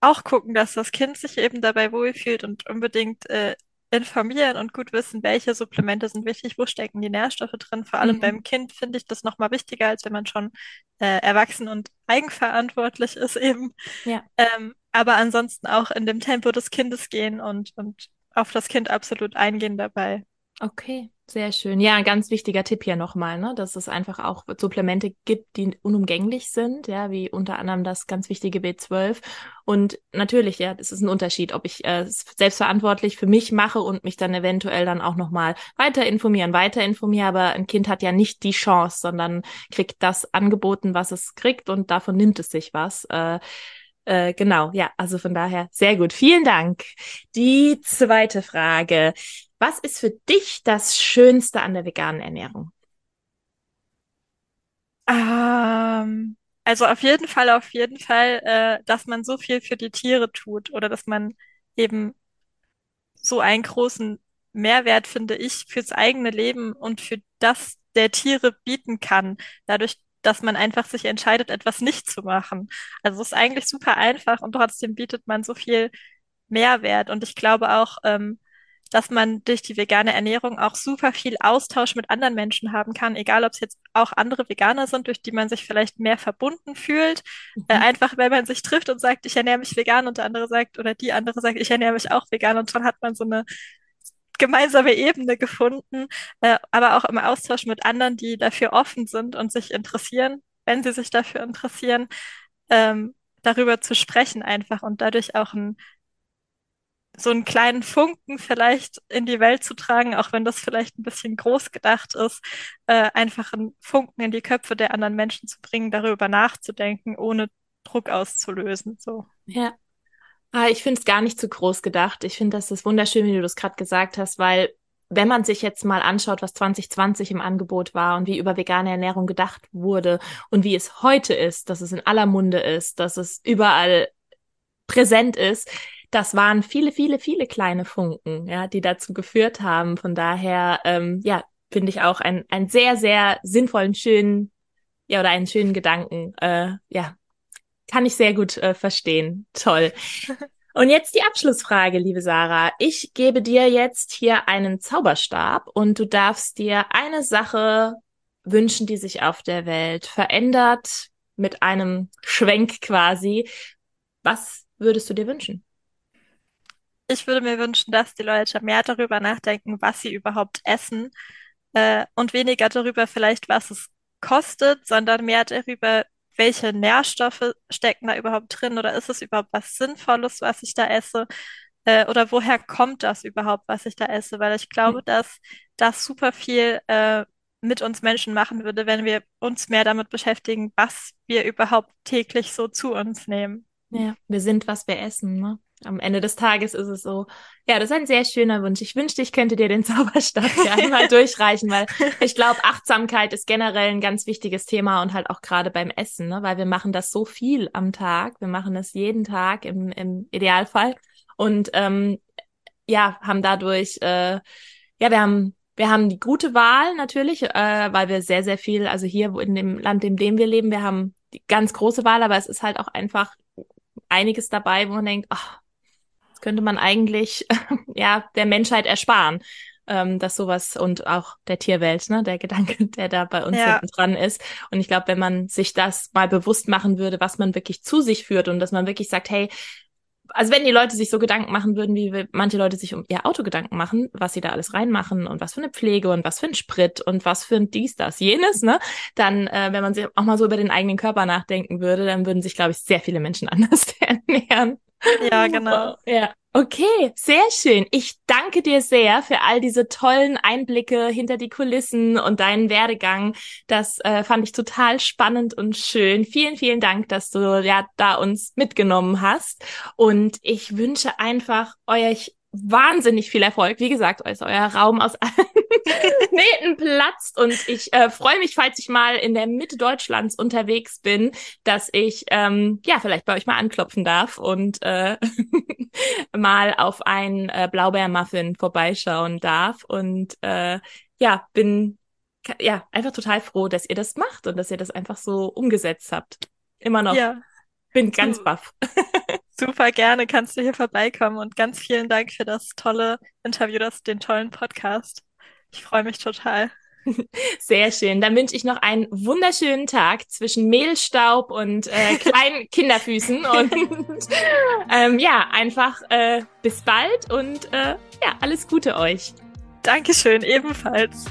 auch gucken, dass das Kind sich eben dabei wohlfühlt und unbedingt äh, informieren und gut wissen, welche Supplemente sind wichtig, wo stecken die Nährstoffe drin. Vor allem mhm. beim Kind finde ich das nochmal wichtiger, als wenn man schon äh, erwachsen und eigenverantwortlich ist eben. Ja. Ähm, aber ansonsten auch in dem Tempo des Kindes gehen und, und auf das Kind absolut eingehen dabei. Okay, sehr schön. Ja, ein ganz wichtiger Tipp hier nochmal, ne, dass es einfach auch Supplemente gibt, die unumgänglich sind, ja, wie unter anderem das ganz wichtige B12. Und natürlich, ja, das ist ein Unterschied, ob ich äh, selbstverantwortlich für mich mache und mich dann eventuell dann auch nochmal weiter informieren, weiter informieren. Aber ein Kind hat ja nicht die Chance, sondern kriegt das angeboten, was es kriegt und davon nimmt es sich was. Äh, äh, genau, ja, also von daher sehr gut. Vielen Dank. Die zweite Frage. Was ist für dich das Schönste an der veganen Ernährung? Ähm, also auf jeden Fall, auf jeden Fall, äh, dass man so viel für die Tiere tut oder dass man eben so einen großen Mehrwert, finde ich, fürs eigene Leben und für das der Tiere bieten kann. Dadurch, dass man einfach sich entscheidet, etwas nicht zu machen. Also es ist eigentlich super einfach und trotzdem bietet man so viel Mehrwert. Und ich glaube auch, ähm, dass man durch die vegane Ernährung auch super viel Austausch mit anderen Menschen haben kann, egal ob es jetzt auch andere Veganer sind, durch die man sich vielleicht mehr verbunden fühlt. Mhm. Äh, einfach, wenn man sich trifft und sagt, ich ernähre mich vegan und der andere sagt, oder die andere sagt, ich ernähre mich auch vegan und schon hat man so eine gemeinsame Ebene gefunden, äh, aber auch im Austausch mit anderen, die dafür offen sind und sich interessieren, wenn sie sich dafür interessieren, ähm, darüber zu sprechen einfach und dadurch auch ein so einen kleinen Funken vielleicht in die Welt zu tragen, auch wenn das vielleicht ein bisschen groß gedacht ist, äh, einfach einen Funken in die Köpfe der anderen Menschen zu bringen, darüber nachzudenken, ohne Druck auszulösen. So. Ja. Ah, ich finde es gar nicht zu groß gedacht. Ich finde, das ist wunderschön, wie du das gerade gesagt hast, weil wenn man sich jetzt mal anschaut, was 2020 im Angebot war und wie über vegane Ernährung gedacht wurde und wie es heute ist, dass es in aller Munde ist, dass es überall präsent ist, das waren viele, viele, viele kleine Funken, ja, die dazu geführt haben. Von daher, ähm, ja, finde ich auch ein, ein sehr, sehr sinnvollen, schönen, ja, oder einen schönen Gedanken. Äh, ja, kann ich sehr gut äh, verstehen. Toll. Und jetzt die Abschlussfrage, liebe Sarah. Ich gebe dir jetzt hier einen Zauberstab und du darfst dir eine Sache wünschen, die sich auf der Welt verändert mit einem Schwenk quasi. Was würdest du dir wünschen? Ich würde mir wünschen, dass die Leute mehr darüber nachdenken, was sie überhaupt essen äh, und weniger darüber vielleicht, was es kostet, sondern mehr darüber, welche Nährstoffe stecken da überhaupt drin oder ist es überhaupt was Sinnvolles, was ich da esse? Äh, oder woher kommt das überhaupt, was ich da esse? Weil ich glaube, hm. dass das super viel äh, mit uns Menschen machen würde, wenn wir uns mehr damit beschäftigen, was wir überhaupt täglich so zu uns nehmen. Ja, wir sind, was wir essen, ne? Am Ende des Tages ist es so, ja, das ist ein sehr schöner Wunsch. Ich wünschte, ich könnte dir den Zauberstab hier einmal durchreichen, weil ich glaube, Achtsamkeit ist generell ein ganz wichtiges Thema und halt auch gerade beim Essen, ne? weil wir machen das so viel am Tag. Wir machen es jeden Tag im, im Idealfall und ähm, ja, haben dadurch, äh, ja, wir haben wir haben die gute Wahl natürlich, äh, weil wir sehr, sehr viel, also hier in dem Land, in dem wir leben, wir haben die ganz große Wahl, aber es ist halt auch einfach einiges dabei, wo man denkt, ach, könnte man eigentlich ja der Menschheit ersparen. Ähm, dass sowas und auch der Tierwelt, ne, der Gedanke, der da bei uns ja. dran ist. Und ich glaube, wenn man sich das mal bewusst machen würde, was man wirklich zu sich führt und dass man wirklich sagt, hey, also wenn die Leute sich so Gedanken machen würden, wie manche Leute sich um ihr Auto Gedanken machen, was sie da alles reinmachen und was für eine Pflege und was für ein Sprit und was für ein dies, das, jenes, ne, dann, äh, wenn man sich auch mal so über den eigenen Körper nachdenken würde, dann würden sich, glaube ich, sehr viele Menschen anders ernähren. Ja, genau. Ja. Okay, sehr schön. Ich danke dir sehr für all diese tollen Einblicke hinter die Kulissen und deinen Werdegang. Das äh, fand ich total spannend und schön. Vielen, vielen Dank, dass du ja da uns mitgenommen hast. Und ich wünsche einfach euch wahnsinnig viel Erfolg. Wie gesagt, ist euer Raum aus allen Nähten platzt und ich äh, freue mich, falls ich mal in der Mitte Deutschlands unterwegs bin, dass ich ähm, ja vielleicht bei euch mal anklopfen darf und äh, mal auf ein äh, Blaubeermuffin vorbeischauen darf und äh, ja bin ja einfach total froh, dass ihr das macht und dass ihr das einfach so umgesetzt habt. Immer noch. Ja. Bin ganz baff. Super gerne kannst du hier vorbeikommen und ganz vielen Dank für das tolle Interview, das, den tollen Podcast. Ich freue mich total. Sehr schön. Dann wünsche ich noch einen wunderschönen Tag zwischen Mehlstaub und äh, kleinen Kinderfüßen. Und ähm, ja, einfach äh, bis bald und äh, ja, alles Gute euch. Dankeschön, ebenfalls.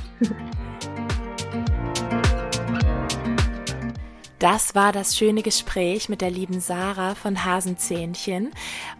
Das war das schöne Gespräch mit der lieben Sarah von Hasenzähnchen.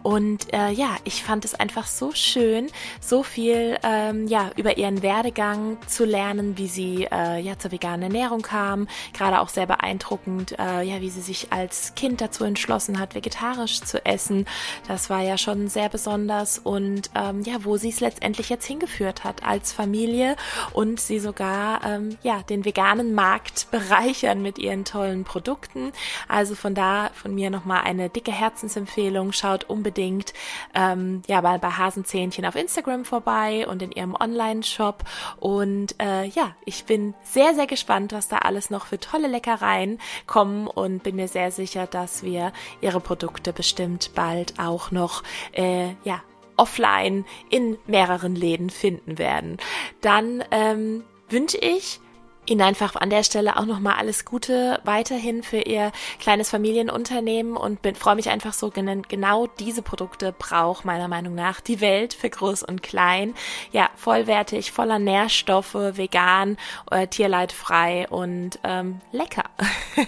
Und äh, ja, ich fand es einfach so schön, so viel ähm, ja über ihren Werdegang zu lernen, wie sie äh, ja zur veganen Ernährung kam. Gerade auch sehr beeindruckend, äh, ja, wie sie sich als Kind dazu entschlossen hat, vegetarisch zu essen. Das war ja schon sehr besonders und ähm, ja, wo sie es letztendlich jetzt hingeführt hat als Familie und sie sogar ähm, ja den veganen Markt bereichern mit ihren tollen Produkten. Also von da von mir nochmal eine dicke Herzensempfehlung. Schaut unbedingt ähm, ja bei, bei Hasenzähnchen auf Instagram vorbei und in ihrem Online-Shop. Und äh, ja, ich bin sehr, sehr gespannt, was da alles noch für tolle Leckereien kommen und bin mir sehr sicher, dass wir ihre Produkte bestimmt bald auch noch äh, ja offline in mehreren Läden finden werden. Dann ähm, wünsche ich Ihnen einfach an der Stelle auch nochmal alles Gute weiterhin für Ihr kleines Familienunternehmen und bin, freue mich einfach so, genau diese Produkte braucht meiner Meinung nach die Welt für groß und klein. Ja, vollwertig, voller Nährstoffe, vegan, äh, tierleidfrei und ähm, lecker.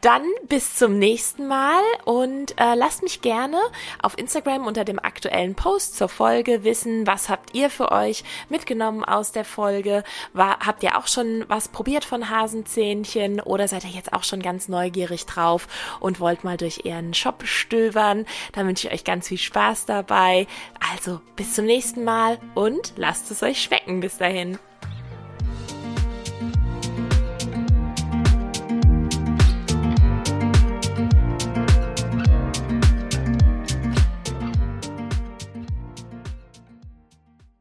Dann bis zum nächsten Mal und äh, lasst mich gerne auf Instagram unter dem aktuellen Post zur Folge wissen, was habt ihr für euch mitgenommen aus der Folge? War, habt ihr auch schon was probiert von Hasenzähnchen oder seid ihr jetzt auch schon ganz neugierig drauf und wollt mal durch ihren Shop stöbern? Dann wünsche ich euch ganz viel Spaß dabei. Also bis zum nächsten Mal und lasst es euch schmecken bis dahin.